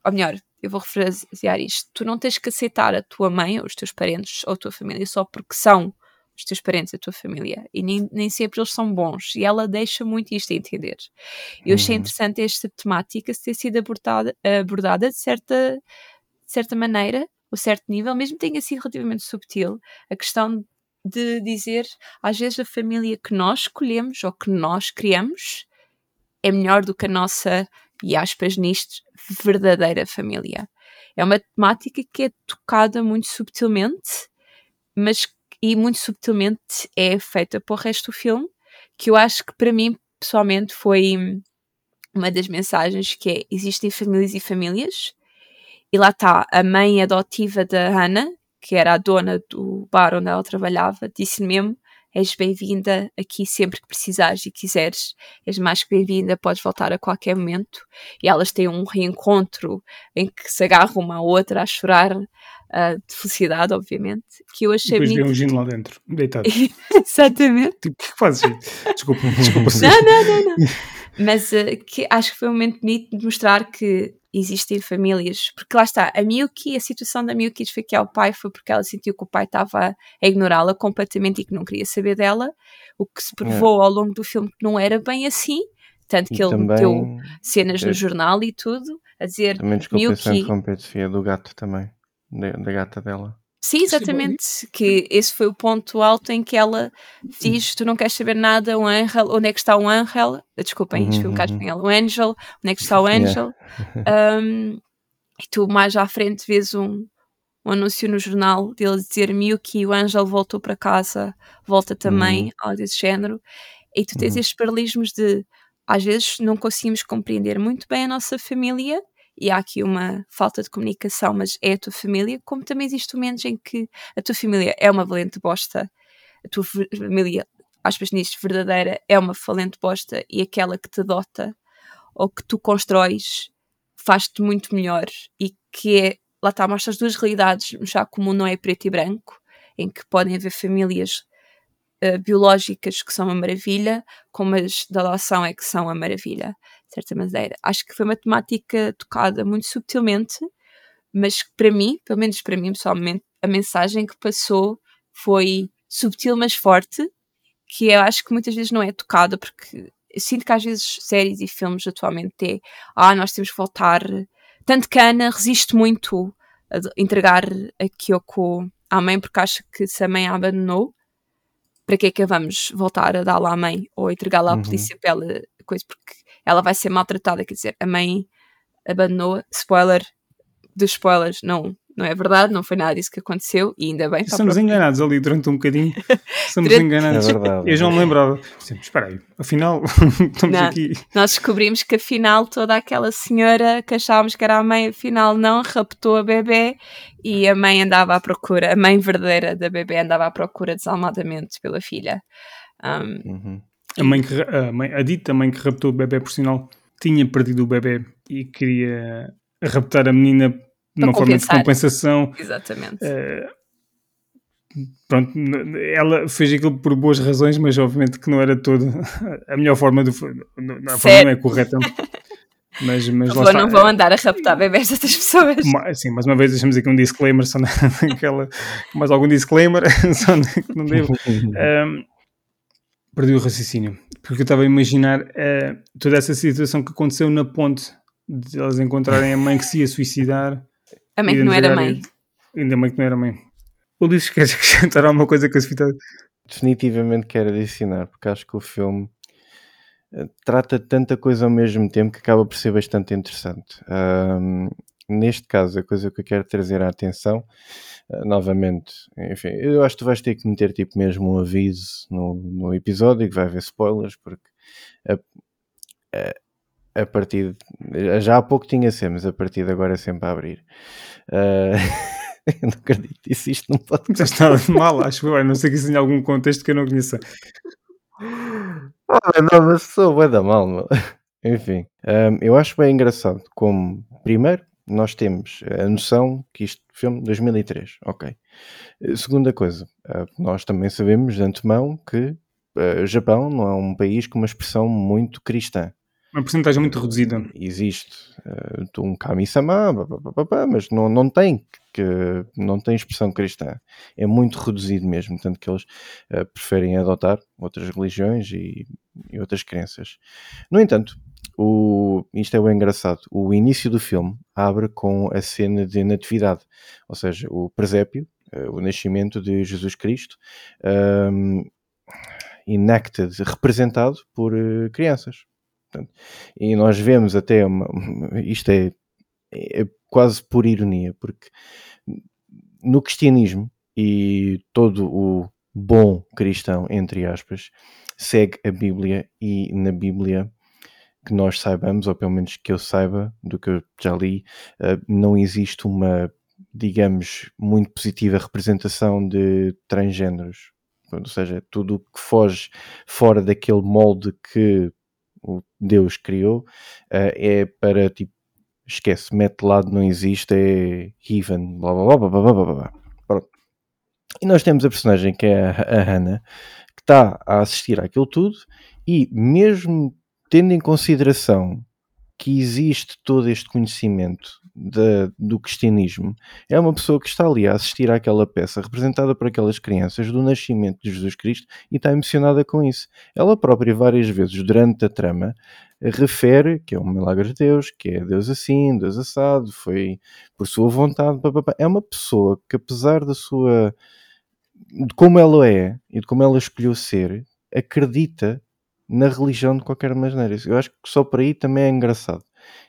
ou melhor, eu vou refrasear isto, tu não tens que aceitar a tua mãe, ou os teus parentes, ou a tua família só porque são os teus parentes, a tua família, e nem, nem sempre eles são bons, e ela deixa muito isto a entender. Eu achei uhum. interessante esta temática ter sido abordada, abordada de certa, de certa maneira, ou certo nível, mesmo que tenha sido relativamente subtil, a questão de dizer, às vezes, a família que nós escolhemos ou que nós criamos é melhor do que a nossa, e aspas nisto, verdadeira família. É uma temática que é tocada muito subtilmente, mas e muito subtilmente é feita para o resto do filme, que eu acho que para mim, pessoalmente, foi uma das mensagens que é, existem famílias e famílias, e lá está a mãe adotiva da Hannah, que era a dona do bar onde ela trabalhava, disse mesmo: És bem-vinda aqui sempre que precisares e quiseres. És mais que bem-vinda, podes voltar a qualquer momento. E elas têm um reencontro em que se agarram uma à outra a chorar uh, de felicidade, obviamente. Que eu achei Depois bonito. um gino lá dentro, deitado. [laughs] Exatamente. Tipo, o que fazes? Desculpa, [laughs] desculpa. não, não, não, não. Mas uh, que acho que foi um momento bonito de mostrar que existem famílias, porque lá está, a Miyuki, a situação da Miyuki de esfaquear o pai foi porque ela sentiu que o pai estava a ignorá-la completamente e que não queria saber dela, o que se provou é. ao longo do filme que não era bem assim, tanto e que ele também, meteu cenas no jornal e tudo, a dizer também desculpa Miyuki... Também Sofia, do gato também, da, da gata dela. Sim, exatamente. Que esse foi o ponto alto em que ela diz: Tu não queres saber nada, o Angel, onde é que está o Angel? Desculpem, isto foi um bocado uhum. espanhol. O Angel, onde é que está o Angel? Yeah. Um, e tu mais à frente vês um, um anúncio no jornal dele dizer Miyuki, o Angel voltou para casa, volta também, uhum. algo desse género. E tu tens uhum. estes paralelismos de às vezes não conseguimos compreender muito bem a nossa família e há aqui uma falta de comunicação, mas é a tua família, como também existem momentos em que a tua família é uma valente bosta, a tua família, aspas nisto, verdadeira, é uma valente bosta e aquela que te adota ou que tu constróis faz-te muito melhor e que é, lá está, mostra as duas realidades, já como não é preto e branco, em que podem haver famílias uh, biológicas que são uma maravilha, como as da adoção é que são a maravilha certa maneira. Acho que foi uma temática tocada muito subtilmente, mas para mim, pelo menos para mim pessoalmente, a mensagem que passou foi subtil mas forte, que eu acho que muitas vezes não é tocada, porque eu sinto que às vezes séries e filmes atualmente é ah, nós temos que voltar. Tanto que a Ana resiste muito a entregar a Kyoko à mãe porque acha que se a mãe a abandonou, para que é que a vamos voltar a dá-la à mãe ou entregá-la à uhum. polícia para ela coisa, porque ela vai ser maltratada, quer dizer, a mãe abandonou, spoiler dos spoilers, não, não é verdade, não foi nada disso que aconteceu e ainda bem. Estamos enganados ali durante um bocadinho. [laughs] Estamos durante... enganados. É verdade. Eu já me lembrava. Espera aí, afinal, [laughs] estamos não, aqui. Nós descobrimos que afinal toda aquela senhora que achávamos que era a mãe, afinal não, raptou a bebê e a mãe andava à procura, a mãe verdadeira da bebê andava à procura desalmadamente pela filha. Um, uhum. A, mãe que, a, mãe, a dita mãe que raptou o bebê, por sinal, tinha perdido o bebê e queria raptar a menina de uma forma de compensação. Exatamente. Uh, pronto, ela fez aquilo por boas razões, mas obviamente que não era todo [laughs] a melhor forma, do, a forma não é correta. Mas, mas não, vou, não vão andar a raptar bebés dessas pessoas. Sim, mais uma vez deixamos aqui um disclaimer, só [laughs] naquela, mais algum disclaimer, [laughs] só que não devo. Um, perdi o raciocínio, porque eu estava a imaginar uh, toda essa situação que aconteceu na ponte, de elas encontrarem a mãe que se ia suicidar [laughs] a mãe que não era mãe. Ainda a mãe que não era mãe. O Luís [laughs] queres acrescentar alguma coisa com esse fita? Definitivamente quero adicionar, porque acho que o filme eh, trata tanta coisa ao mesmo tempo que acaba por ser bastante interessante. Um, neste caso, a coisa que eu quero trazer à atenção, novamente, enfim, eu acho que tu vais ter que meter tipo mesmo um aviso no, no episódio que vai haver spoilers, porque a, a, a partir de, já há pouco tinha ser, mas a partir de agora é sempre a abrir. Uh, eu [laughs] não acredito isso, isto não pode. Não está nada de mal, acho eu. não sei que isso tenha algum contexto que eu não conheça. Ah, não, mas sou bem da mal, meu. [laughs] Enfim, um, eu acho bem engraçado como, primeiro, nós temos a noção que isto filme 2003, ok. Segunda coisa, uh, nós também sabemos de antemão que o Japão não é um país com uma expressão muito cristã. Uma porcentagem muito reduzida. Existe uh, um kami-sama, mas não, não tem que não tem expressão cristã. É muito reduzido mesmo, tanto que eles uh, preferem adotar outras religiões e, e, outras crenças. No entanto, o, isto é bem engraçado. O início do filme abre com a cena de natividade, ou seja, o presépio, uh, o nascimento de Jesus Cristo, um, enacted, representado por uh, crianças. E nós vemos até uma, [laughs] isto é, é quase por ironia, porque no cristianismo e todo o bom cristão, entre aspas, segue a Bíblia e na Bíblia que nós saibamos, ou pelo menos que eu saiba, do que eu já li, eh, não existe uma, digamos, muito positiva representação de transgêneros. Ou seja, tudo o que foge fora daquele molde que o Deus criou, uh, é para tipo, esquece, mete lado, não existe, é heathen, blá blá blá blá blá blá blá. Pronto. E nós temos a personagem que é a, a Hannah, que está a assistir àquilo tudo e mesmo tendo em consideração que existe todo este conhecimento do cristianismo, é uma pessoa que está ali a assistir àquela peça representada por aquelas crianças do nascimento de Jesus Cristo e está emocionada com isso. Ela própria, várias vezes durante a trama, refere que é um milagre de Deus, que é Deus assim, Deus assado, foi por sua vontade. É uma pessoa que, apesar da sua. de como ela é e de como ela escolheu ser, acredita na religião de qualquer maneira. Eu acho que só por aí também é engraçado.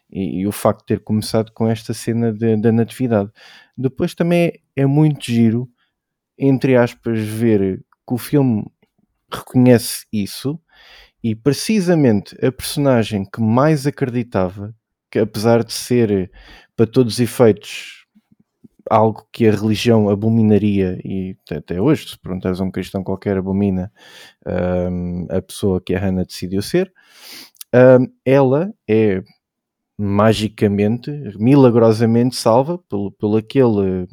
E, e o facto de ter começado com esta cena da natividade. Depois também é, é muito giro, entre aspas, ver que o filme reconhece isso e precisamente a personagem que mais acreditava, que apesar de ser para todos os efeitos algo que a religião abominaria, e até hoje, se perguntares a um cristão qualquer, abomina um, a pessoa que a Hannah decidiu ser. Um, ela é magicamente, milagrosamente salva pelo, pelo aquele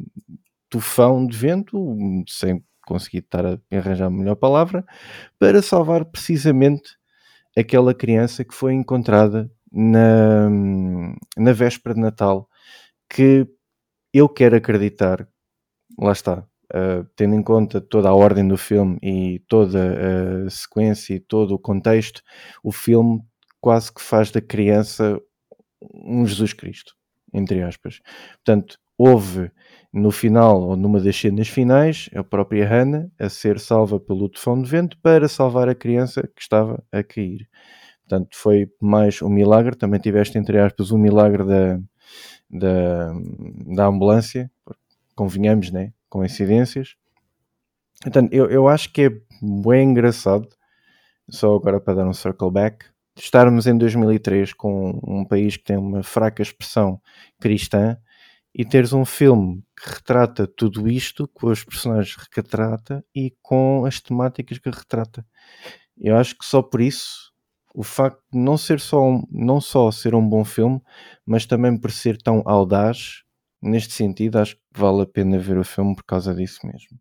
tufão de vento, sem conseguir estar a arranjar a melhor palavra, para salvar precisamente aquela criança que foi encontrada na, na véspera de Natal, que eu quero acreditar, lá está, uh, tendo em conta toda a ordem do filme e toda a sequência e todo o contexto, o filme quase que faz da criança um Jesus Cristo, entre aspas. Portanto, houve no final, ou numa das cenas finais, a própria Hannah a ser salva pelo tufão de vento para salvar a criança que estava a cair. Portanto, foi mais um milagre. Também tiveste, entre aspas, um milagre da, da, da ambulância, convenhamos, né? Coincidências. Portanto, eu, eu acho que é bem engraçado, só agora para dar um circle back, estarmos em 2003 com um país que tem uma fraca expressão cristã e teres um filme que retrata tudo isto com os personagens que retrata e com as temáticas que retrata. Eu acho que só por isso o facto de não ser só um, não só ser um bom filme, mas também por ser tão audaz neste sentido, acho que vale a pena ver o filme por causa disso mesmo.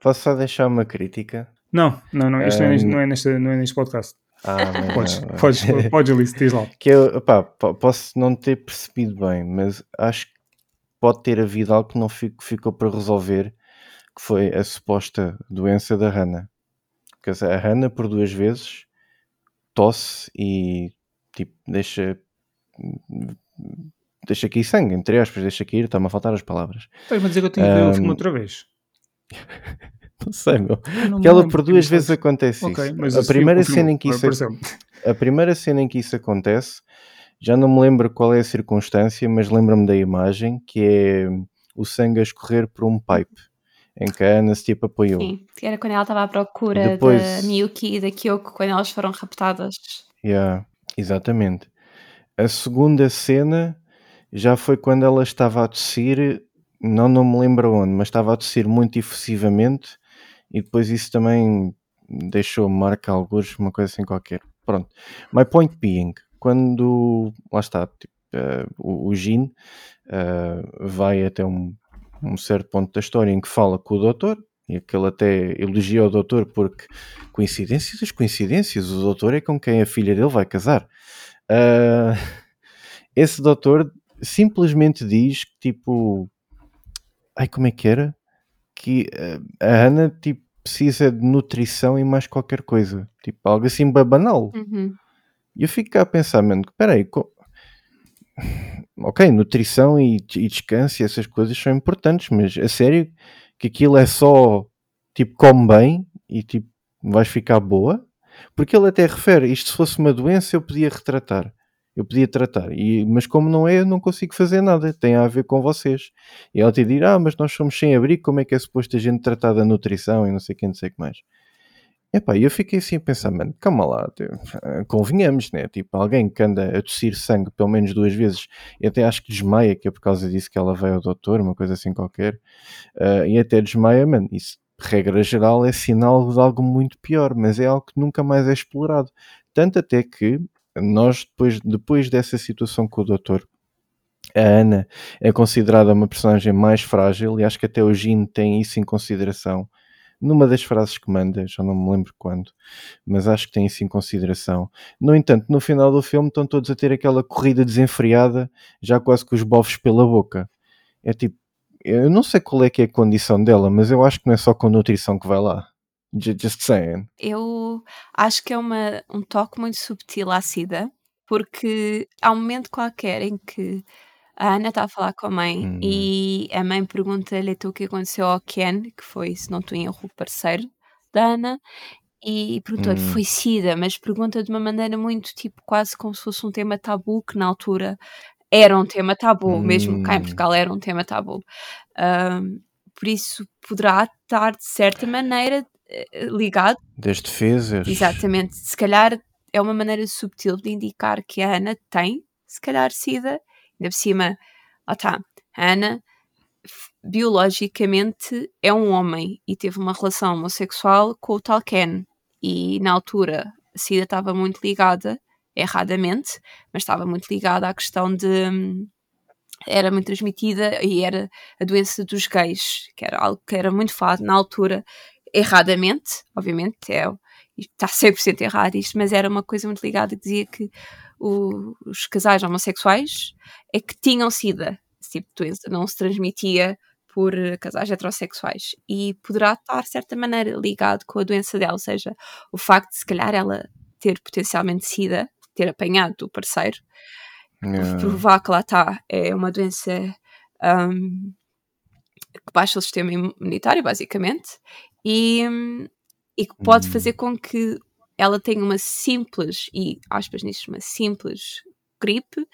Posso só deixar uma crítica? Não, não, não, isto um... não, é neste, não é neste podcast. Ah, [laughs] mas podes, não, podes, [laughs] podes, diz lá. Que eu, opá, posso não ter percebido bem, mas acho que pode ter havido algo que não fico, ficou para resolver, que foi a suposta doença da Hannah. Porque a Hannah, por duas vezes, tosse e tipo, deixa deixa aqui sangue, entre aspas, deixa aqui ir, está-me a faltar as palavras. Estás-me a dizer que eu tenho que ver um... o filme outra vez? [laughs] não sei, meu. Porque ela por duas vezes acontece okay, isso. a primeira cena em que isso a primeira cena em que isso acontece, já não me lembro qual é a circunstância, mas lembro-me da imagem que é o sangue a escorrer por um pipe em que a Ana se tipo apoiou. Sim, que era quando ela estava à procura Depois... da Miyuki e da Kyoko quando elas foram raptadas. Yeah, exatamente. A segunda cena já foi quando ela estava a tossir, não, não me lembro onde, mas estava a tossir muito efusivamente e depois isso também deixou marca alguns, uma coisa assim qualquer. Pronto. My point being, quando lá está, tipo, uh, o, o Jin uh, vai até um, um certo ponto da história em que fala com o doutor, e aquele até elogia o doutor porque coincidências das coincidências, o doutor é com quem a filha dele vai casar. Uh, esse doutor simplesmente diz que tipo. Ai, como é que era? Que uh, a Ana tipo, precisa de nutrição e mais qualquer coisa. Tipo, algo assim banal. Uhum. E eu fico cá a pensar, mano, peraí, co... ok, nutrição e, e descanso e essas coisas são importantes, mas a sério que aquilo é só tipo, come bem e tipo, vais ficar boa? Porque ele até refere, isto se fosse uma doença eu podia retratar eu podia tratar, e, mas como não é, eu não consigo fazer nada, tem a ver com vocês. E ela te dirá, ah, mas nós somos sem abrigo, como é que é suposto a gente tratar da nutrição e não sei quem, não sei o que mais. Epá, eu fiquei assim a pensar, mano, calma lá, convenhamos, né? Tipo, alguém que anda a tossir sangue pelo menos duas vezes, e até acho que desmaia, que é por causa disso que ela veio ao doutor, uma coisa assim qualquer, uh, e até desmaia, mano, isso, regra geral, é sinal de algo muito pior, mas é algo que nunca mais é explorado. Tanto até que nós depois, depois dessa situação com o doutor, a Ana é considerada uma personagem mais frágil e acho que até o Jean tem isso em consideração numa das frases que manda, já não me lembro quando, mas acho que tem isso em consideração. No entanto, no final do filme estão todos a ter aquela corrida desenfreada, já quase com os bofos pela boca. É tipo, eu não sei qual é que é a condição dela, mas eu acho que não é só com nutrição que vai lá. Just saying. Eu acho que é uma, um toque muito subtil à Cida, porque há um momento qualquer em que a Ana está a falar com a mãe hum. e a mãe pergunta-lhe então, o que aconteceu ao Ken, que foi, se não estou em erro, o parceiro da Ana, e perguntou-lhe, hum. foi Cida, mas pergunta de uma maneira muito tipo, quase como se fosse um tema tabu, que na altura era um tema tabu, hum. mesmo cá em hum. Portugal era um tema tabu. Um, por isso poderá estar de certa maneira eh, ligado. Das defesas. Exatamente. Se calhar é uma maneira subtil de indicar que a Ana tem, se calhar, SIDA. Ainda por cima, lá a Ana biologicamente é um homem e teve uma relação homossexual com o tal Ken. E na altura a SIDA estava muito ligada, erradamente, mas estava muito ligada à questão de. Hum, era muito transmitida e era a doença dos gays, que era algo que era muito falado na altura erradamente, obviamente, é, está 100% errado isto, mas era uma coisa muito ligada que dizia que o, os casais homossexuais é que tinham SIDA, esse tipo de doença, não se transmitia por casais heterossexuais e poderá estar, de certa maneira, ligado com a doença dela, ou seja, o facto de se calhar ela ter potencialmente SIDA, ter apanhado o parceiro, yeah. provar que lá está, é uma doença um, que baixa o sistema imunitário, basicamente, e, e que pode fazer hum. com que ela tenha uma simples, e aspas nisso, uma simples gripe,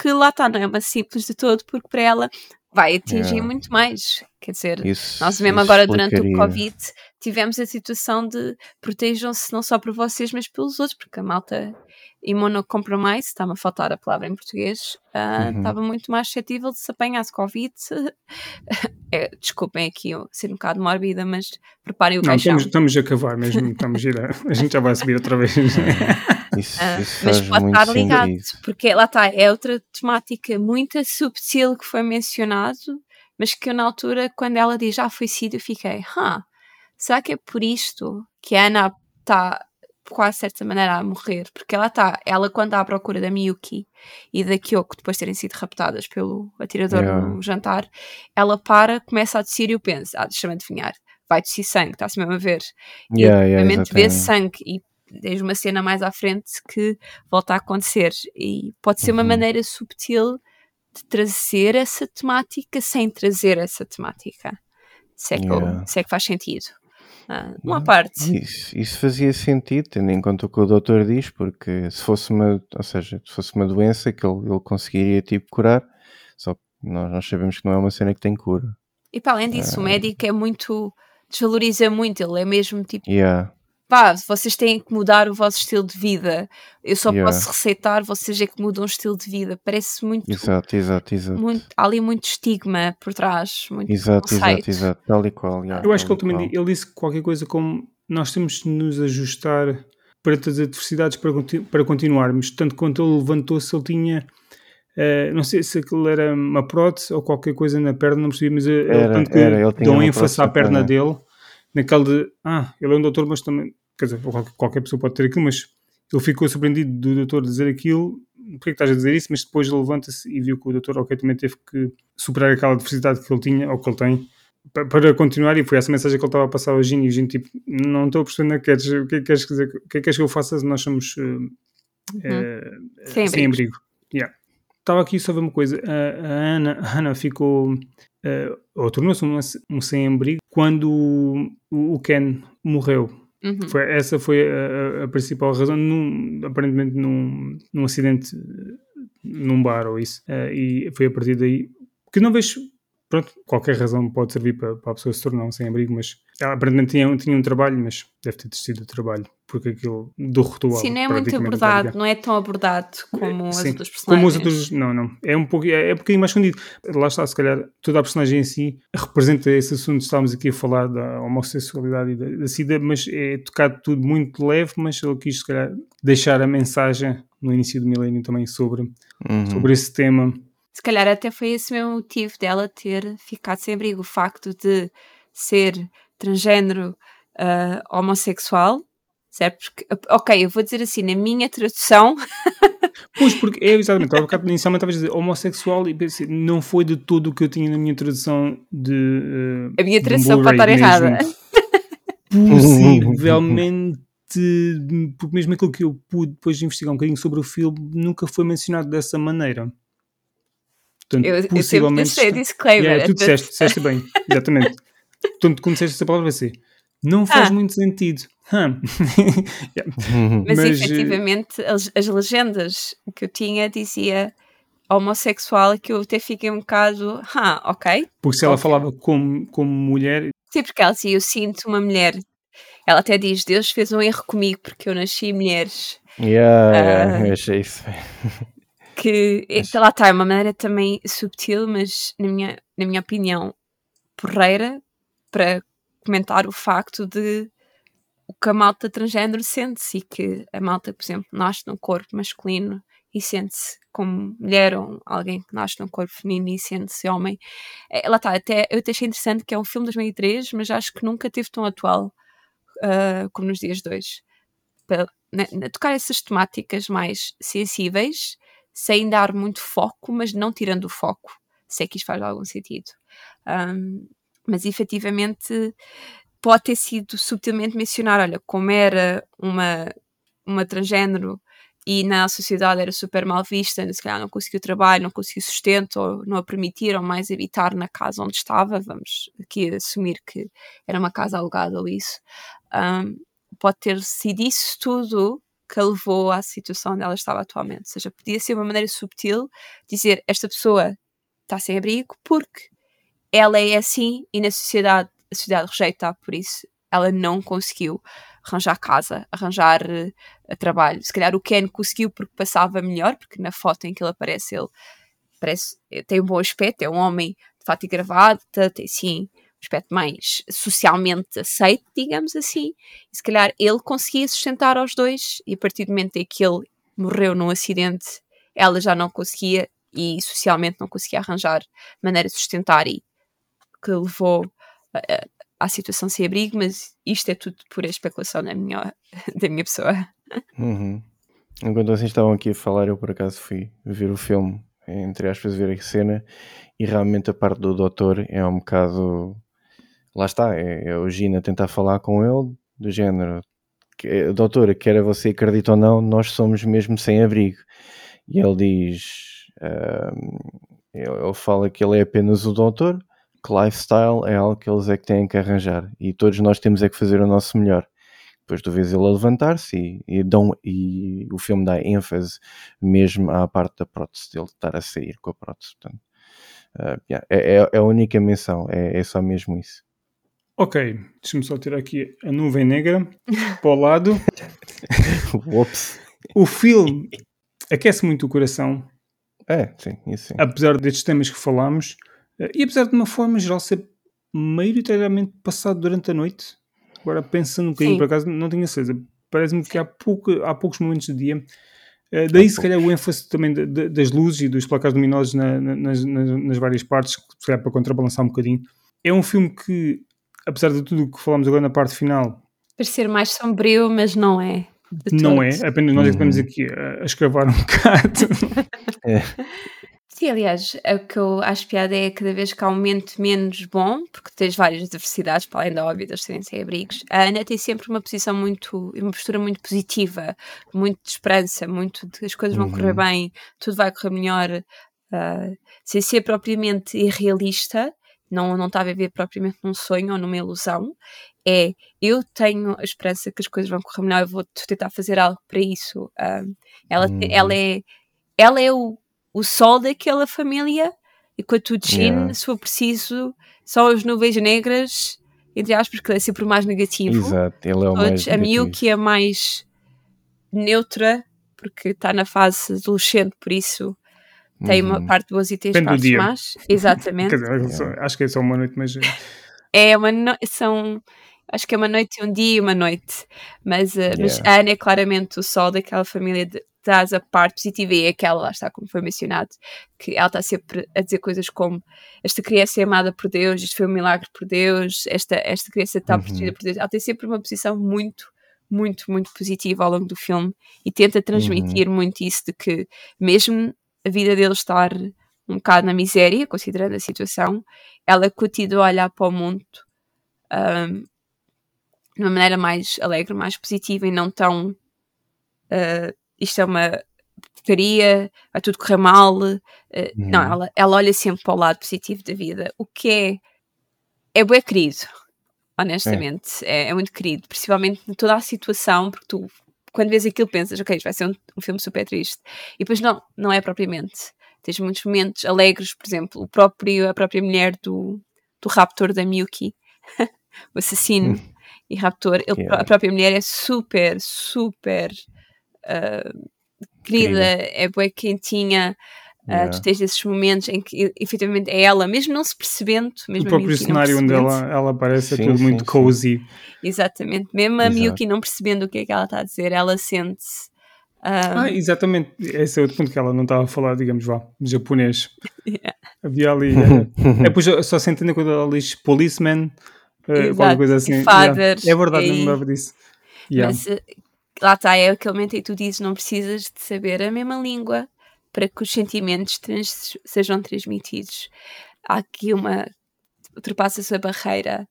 que lá está, não é uma simples de todo, porque para ela vai atingir Yeah. muito mais. Quer dizer, Isso, nós mesmo agora durante o explicaria. Covid tivemos a situação de protejam-se não só por vocês, mas pelos outros, porque a malta imunocompromise, está-me a faltar a palavra em português, ah, Uhum. estava muito mais suscetível de se apanhasse Covid. [laughs] É, desculpem aqui eu ser um bocado mórbida, mas preparem o Não, caixão. estamos, estamos a cavar mesmo, estamos a ir a, a gente já vai subir outra vez. [laughs] Isso, Ah, isso mas faz pode muito estar ligado, sentido. porque lá está, é outra temática muito subtil que foi mencionado, mas que eu na altura, quando ela diz já foi sido, eu fiquei, ah, será que é por isto que a Ana está quase de certa maneira a morrer? Porque ela está, ela quando está à procura da Miyuki e da Kyoko depois de terem sido raptadas pelo atirador Yeah. no jantar, ela para, começa a tossir e eu penso, ah, deixa-me adivinhar, vai tossir sangue, está-se mesmo a ver. E Yeah, yeah, obviamente vê exatamente. sangue e tens uma cena mais à frente que volta a acontecer e pode ser uma Uhum. maneira subtil de trazer essa temática sem trazer essa temática se é que, Yeah. se é que faz sentido Ah, uma parte. Isso, isso fazia sentido, tendo em conta o que o doutor diz, porque se fosse uma, ou seja, se fosse uma doença que ele, ele conseguiria tipo curar, só que nós, nós sabemos que não é uma cena que tem cura. e para além disso o médico é muito desvaloriza muito, ele é mesmo tipo Yeah, pá, vocês têm que mudar o vosso estilo de vida eu só Yeah. posso receitar, vocês é que mudam o estilo de vida parece muito exato, exato, exato. muito, há ali muito estigma por trás, muito Exato, conceito. exato, exato, tal e qual. yeah, Eu acho que ele também ele disse qualquer coisa como nós temos de nos ajustar para todas as adversidades para, conti- para continuarmos. Tanto quanto ele levantou-se, ele tinha. eh, não sei se aquilo era uma prótese ou qualquer coisa na perna, não percebi, mas eh, ele, Era, tanto que era, ele uma ênfase à perna na dele, naquele de ah, ele é um doutor, mas também, quer dizer, qualquer, pessoa pode ter aquilo, mas ele ficou surpreendido do doutor dizer aquilo. Porquê que estás a dizer isso? Mas depois levanta-se e viu que o doutor, ok, também teve que superar aquela adversidade que ele tinha ou que ele tem pa- para continuar e foi essa mensagem que ele estava a passar ao Gino e o Gino tipo, não estou a perceber nada que queres, o que é que queres dizer, o que é que queres que eu faça se nós somos eh, eh, Sem sem abrigos. abrigo. Yeah. Estava aqui só a ver uma coisa, a, a Ana, a Ana ficou eh, ou tornou-se um, um sem-abrigo quando o, o Ken morreu. Uhum. Foi, essa foi a, a- principal razão, num, aparentemente num, num acidente num bar ou isso. Eh, e foi a partir daí que não vejo. Pronto, qualquer razão pode servir para, para a pessoa se tornar um sem-abrigo, mas ela aparentemente tinha, um- tinha um trabalho, mas deve ter desistido do trabalho, porque aquilo derrotou Sim, não é muito abordado, não é tão abordado como as Sim, outras personagens. Como os outros, não, não. É um, pouco, é, é um bocadinho mais escondido. Lá está, se calhar, toda a personagem em si representa esse assunto. Estávamos aqui a falar da homossexualidade e da, da SIDA, mas é tocado tudo muito leve. Mas ele quis, se calhar, deixar a mensagem no início do milénio também sobre, Uhum. sobre esse tema. Se calhar até foi esse mesmo motivo dela ter ficado sem abrigo, o facto de ser transgênero ah, homossexual, certo? Porque, ok, eu vou dizer assim, na minha tradução, [laughs] Pois, porque é exatamente, estava bocado, inicialmente a dizer homossexual e pensei, não foi de todo o que eu tinha na minha tradução de. eh, a minha tradução pode estar errada. Possivelmente, porque mesmo aquilo que eu pude depois investigar um bocadinho sobre o filme nunca foi mencionado dessa maneira. Portanto, Eu, eu sempre possivelmente. disse está- disclaimer. Yeah, tu a disseste, [laughs] disseste bem, exatamente. Portanto, quando disseste essa palavra, vai ser. Não faz Ah. muito sentido. [laughs] Hum. Yeah. Uhum. Mas, Mas, eh, efetivamente, as, as legendas que eu tinha dizia homossexual que eu até fiquei um bocado, ah, ok. Porque se ela Ok. falava como, como mulher, Sim, porque ela dizia, eu sinto uma mulher. Ela até diz, Deus fez um erro comigo porque eu nasci mulheres. Yeah, yeah, Ah. eu achei isso. Que Mas- lá está, é uma maneira também subtil, mas na minha, na minha opinião, porreira para comentar o facto de o que a malta transgênero sente-se e que a malta, por exemplo, nasce num corpo masculino e sente-se como mulher ou alguém que nasce num corpo feminino e sente-se homem. É, lá está, até, eu até achei interessante que é um filme de 2003, mas acho que nunca teve tão atual ah, como nos dias de hoje. Para, tocar essas temáticas mais sensíveis, sem dar muito foco, mas não tirando o foco, se é que isto faz algum sentido. Ahm, mas efetivamente pode ter sido subtilmente mencionar, olha, como era uma, uma transgênero e na sociedade era super mal vista, se calhar não conseguiu trabalho, não conseguiu sustento, ou não a permitiram mais habitar na casa onde estava, vamos aqui assumir que era uma casa alugada ou isso, Ahm, pode ter sido isso tudo que a levou à situação onde ela estava atualmente. Ou seja, podia ser uma maneira subtil dizer esta pessoa está sem abrigo porque ela é assim e na sociedade a sociedade rejeita por isso ela não conseguiu arranjar casa, arranjar uh, trabalho. Se calhar o Ken conseguiu porque passava melhor, porque na foto em que ele aparece, ele parece, tem um bom aspecto, é um homem de fato e gravata, tem sim aspecto mais socialmente aceito, digamos assim. E se calhar ele conseguia sustentar aos dois, e a partir do momento em que ele morreu num acidente, ela já não conseguia e socialmente não conseguia arranjar maneira de sustentar e que levou à situação sem abrigo, mas isto é tudo pura especulação da minha, [laughs] da minha pessoa. Uhum. Enquanto vocês estavam aqui a falar, eu por acaso fui ver o filme, entre aspas, ver a cena, e realmente a parte do doutor é um bocado. Lá está, é, é o Gina tentar falar com ele, do género. Que, doutor, quer você acredite ou não, nós somos mesmo sem abrigo. E ele diz. Uh, ele fala que ele é apenas o doutor, que lifestyle é algo que eles é que têm que arranjar e todos nós temos é que fazer o nosso melhor. Depois tu vês ele a levantar-se e, e, e o filme dá ênfase mesmo à parte da prótese, dele estar a sair com a prótese. Portanto, uh, yeah, é, é, é, a única menção, é, é só mesmo isso. Ok, deixa-me só tirar aqui a nuvem negra para o lado. [laughs] Ups. O filme aquece muito o coração. É, sim, isso sim. Apesar destes temas que falámos, eh, e apesar de uma forma geral ser maioritariamente passado durante a noite, agora pensando um bocadinho, Sim. por acaso não tenho certeza, parece-me que há, pouco, há poucos momentos de dia. Uh, daí, há se poucos. calhar, o ênfase também de, de, das luzes e dos placares luminosos na, na, nas, nas, várias partes, se calhar para contrabalançar um bocadinho. É um filme que, apesar de tudo o que falamos agora na parte final. Parecer mais sombrio, mas não é. Não é, apenas nós é que estamos uhum. aqui a, a escravar um [laughs] bocado. é. Sim, aliás, o que eu acho piada é cada vez que há um momento menos bom, porque tens várias diversidades, para além da óbvia das serem sem abrigos, a Ana tem sempre uma posição muito, uma postura muito positiva, muito de esperança, muito de as coisas vão uhum. correr bem, tudo vai correr melhor, uh, sem ser propriamente irrealista, não, não está a viver propriamente num sonho ou numa ilusão, é eu tenho a esperança que as coisas vão correr melhor, eu vou tentar fazer algo para isso. Uh, ela, uhum. ela é ela é o o sol daquela família, enquanto o Jin, yeah. se for preciso, são as nuvens negras, entre aspas, que é sempre o mais negativo. Exato, ele é o mais A Miyuki é mais neutra, porque está na fase adolescente, por isso tem uhum. uma parte boas e tem partes más. Exatamente. [laughs] dizer, acho que é só uma noite, mas. É uma no... são acho que é uma noite, um dia e uma noite. Mas, uh, yeah. mas a Ana é claramente o sol daquela família de, traz a parte positiva e é aquela, lá está, como foi mencionado, que ela está sempre a dizer coisas como esta criança é amada por Deus, isto foi um milagre por Deus, esta, esta criança está uhum. protegida por Deus. Ela tem sempre uma posição muito, muito, muito positiva ao longo do filme e tenta transmitir uhum. muito isso de que mesmo a vida dele estar um bocado na miséria, considerando a situação, ela continua a olhar para o mundo um, de uma maneira mais alegre, mais positiva e não tão uh, isto é uma porcaria, vai tudo correr mal. Uh, uhum. Não, ela, ela olha sempre para o lado positivo da vida, o que é, é bem querido, honestamente. É. É, é muito querido, principalmente em toda a situação, porque tu, quando vês aquilo, pensas, ok, isto vai ser um, um filme super triste. E depois, não, não é propriamente. Tens muitos momentos alegres, por exemplo, o próprio, a própria mulher do, do raptor da Miyuki, [laughs] o assassino hum. e raptor, ele, a própria mulher é super, super uh, querida, é boa quentinha. Uh, yeah. Tu tens esses momentos em que efetivamente é ela, mesmo não se percebendo, mesmo o próprio cenário onde ela, ela aparece sim, é tudo sim, muito sim. cozy. Exatamente, mesmo a Miyuki não percebendo o que é que ela está a dizer, ela sente-se. Um... Ah, exatamente, esse é outro ponto que ela não estava a falar, digamos, vá, japonês. [laughs] Yeah. Havia ali. [laughs] é, depois só se entende quando ela diz policeman, uh, qualquer coisa assim. Father, yeah. É verdade, e... não me lembro disso. Yeah. Mas lá está, é aquele momento em que tu dizes não precisas de saber a mesma língua para que os sentimentos trans sejam transmitidos. Há aqui uma. ultrapassa-se a barreira.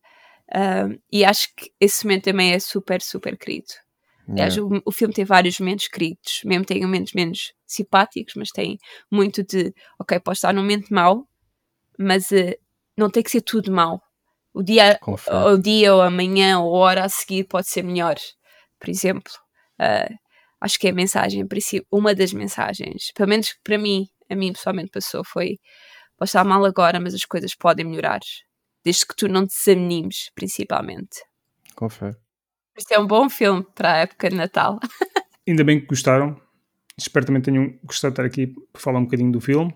Um, e acho que esse momento também é super, super querido. Aliás, o, o, filme tem vários momentos queridos, mesmo tem momentos menos simpáticos, mas tem muito de, ok, pode estar num momento mau, mas uh, não tem que ser tudo mau. O dia, o dia ou amanhã ou a hora a seguir pode ser melhor, por exemplo. Uh, acho que é a mensagem, uma das mensagens, pelo menos para mim, a mim pessoalmente passou, foi pode estar mal agora, mas as coisas podem melhorar. Desde que tu não te desanimes, principalmente. Confere. Isto é um bom filme para a época de Natal. [laughs] Ainda bem que gostaram. Espero também tenham gostado de estar aqui para falar um bocadinho do filme.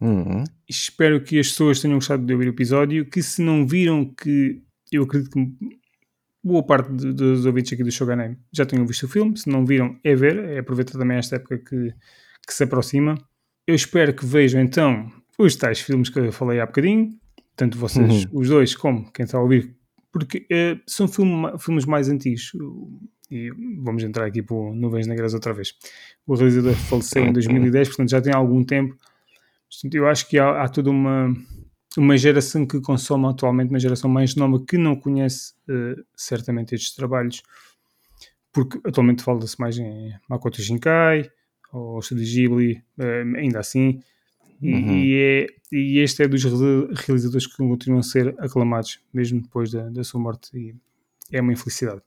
Uhum. Espero que as pessoas tenham gostado de ouvir o episódio. Que se não viram, que eu acredito que boa parte dos ouvintes aqui do Shogunai já tenham visto o filme. Se não viram, é ver. É aproveitar também esta época que, que se aproxima. Eu espero que vejam então os tais filmes que eu falei há bocadinho. Tanto vocês, os dois, como quem está a ouvir. Porque eh, são filme- filmes mais antigos. E vamos entrar aqui para o Nuvens Negras outra vez. O realizador faleceu em 2010, portanto já tem algum tempo. Eu acho que há, há toda uma, uma geração que consome atualmente, uma geração mais nova que não conhece eh, certamente estes trabalhos, porque atualmente fala-se mais em Makoto Shinkai ou Studio Ghibli, eh, ainda assim, e, Uhum. e é, e este é dos reali- realizadores que continuam a ser aclamados, mesmo depois da, da sua morte, e é uma infelicidade.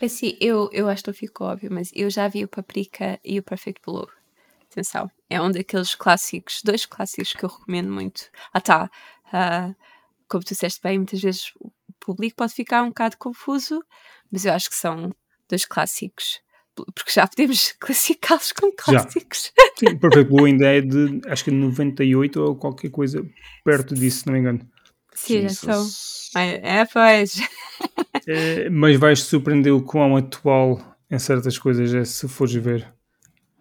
Assim, eu, eu acho que não ficou óbvio, mas eu já vi o Paprika e o Perfect Blue. Atenção, é um daqueles clássicos, dois clássicos que eu recomendo muito. Ah tá, ah, como tu disseste bem, muitas vezes o público pode ficar um bocado confuso, mas eu acho que são dois clássicos, porque já podemos [laughs] classificá-los como clássicos. Sim, o Perfect Blue ainda é de, acho que 98 ou qualquer coisa perto disso, se não me engano. Sim, já são. É, é, pois. [laughs] Eh, mas vais surpreender o quão atual em certas coisas é se fores ver.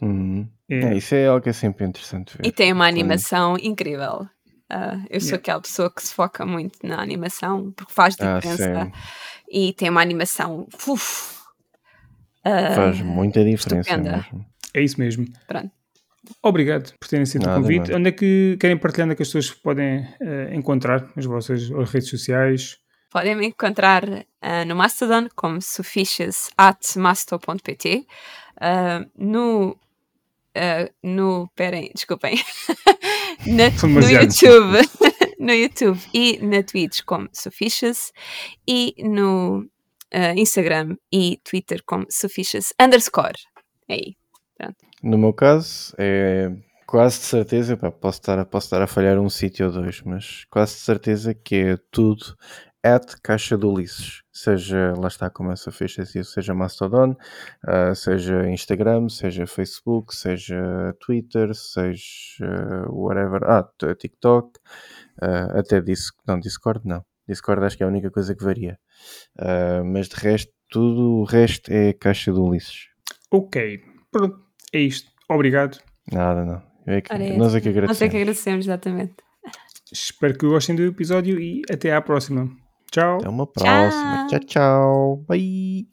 Uhum. É. É, isso é algo que é sempre interessante ver. E tem uma animação incrível. Ah, eu sou Yeah. aquela pessoa que se foca muito na animação, porque faz Ah, diferença. sim. e tem uma animação. uf, ah, Faz muita diferença estupenda. mesmo. É isso mesmo. Pronto. Obrigado por terem aceito o convite. Onde é que querem partilhar onde é que as pessoas podem eh, encontrar as vossas redes sociais? Podem me encontrar ah, no Mastodon como sufiches at masto.pt ah, no ah, no perem, desculpem [laughs] na- [laughs] no. YouTube. [laughs] no YouTube e na Twitch como sufiches e no ah, Instagram e Twitter como sufiches underscore. É aí. No meu caso, é quase de certeza, pá, posso, estar, posso estar a falhar um sítio ou dois, mas quase de certeza que é tudo at Caixa do Ulisses. Seja, lá está como essa fecha seja Mastodon, ah, seja Instagram, seja Facebook, seja Twitter, seja whatever, ah, TikTok, ah, até Dis não, Discord não. Discord acho que é a única coisa que varia. Ah, mas de resto, tudo o resto é Caixa do Ulisses. Ok, pronto, é isto. Obrigado. Nada, não. É que- Ora, é nós é que essa. Nós é agradecemos. que agradecemos, exatamente. Espero que gostem do episódio e até à próxima. Tchau. Até uma próxima. Tchau, tchau. Bye.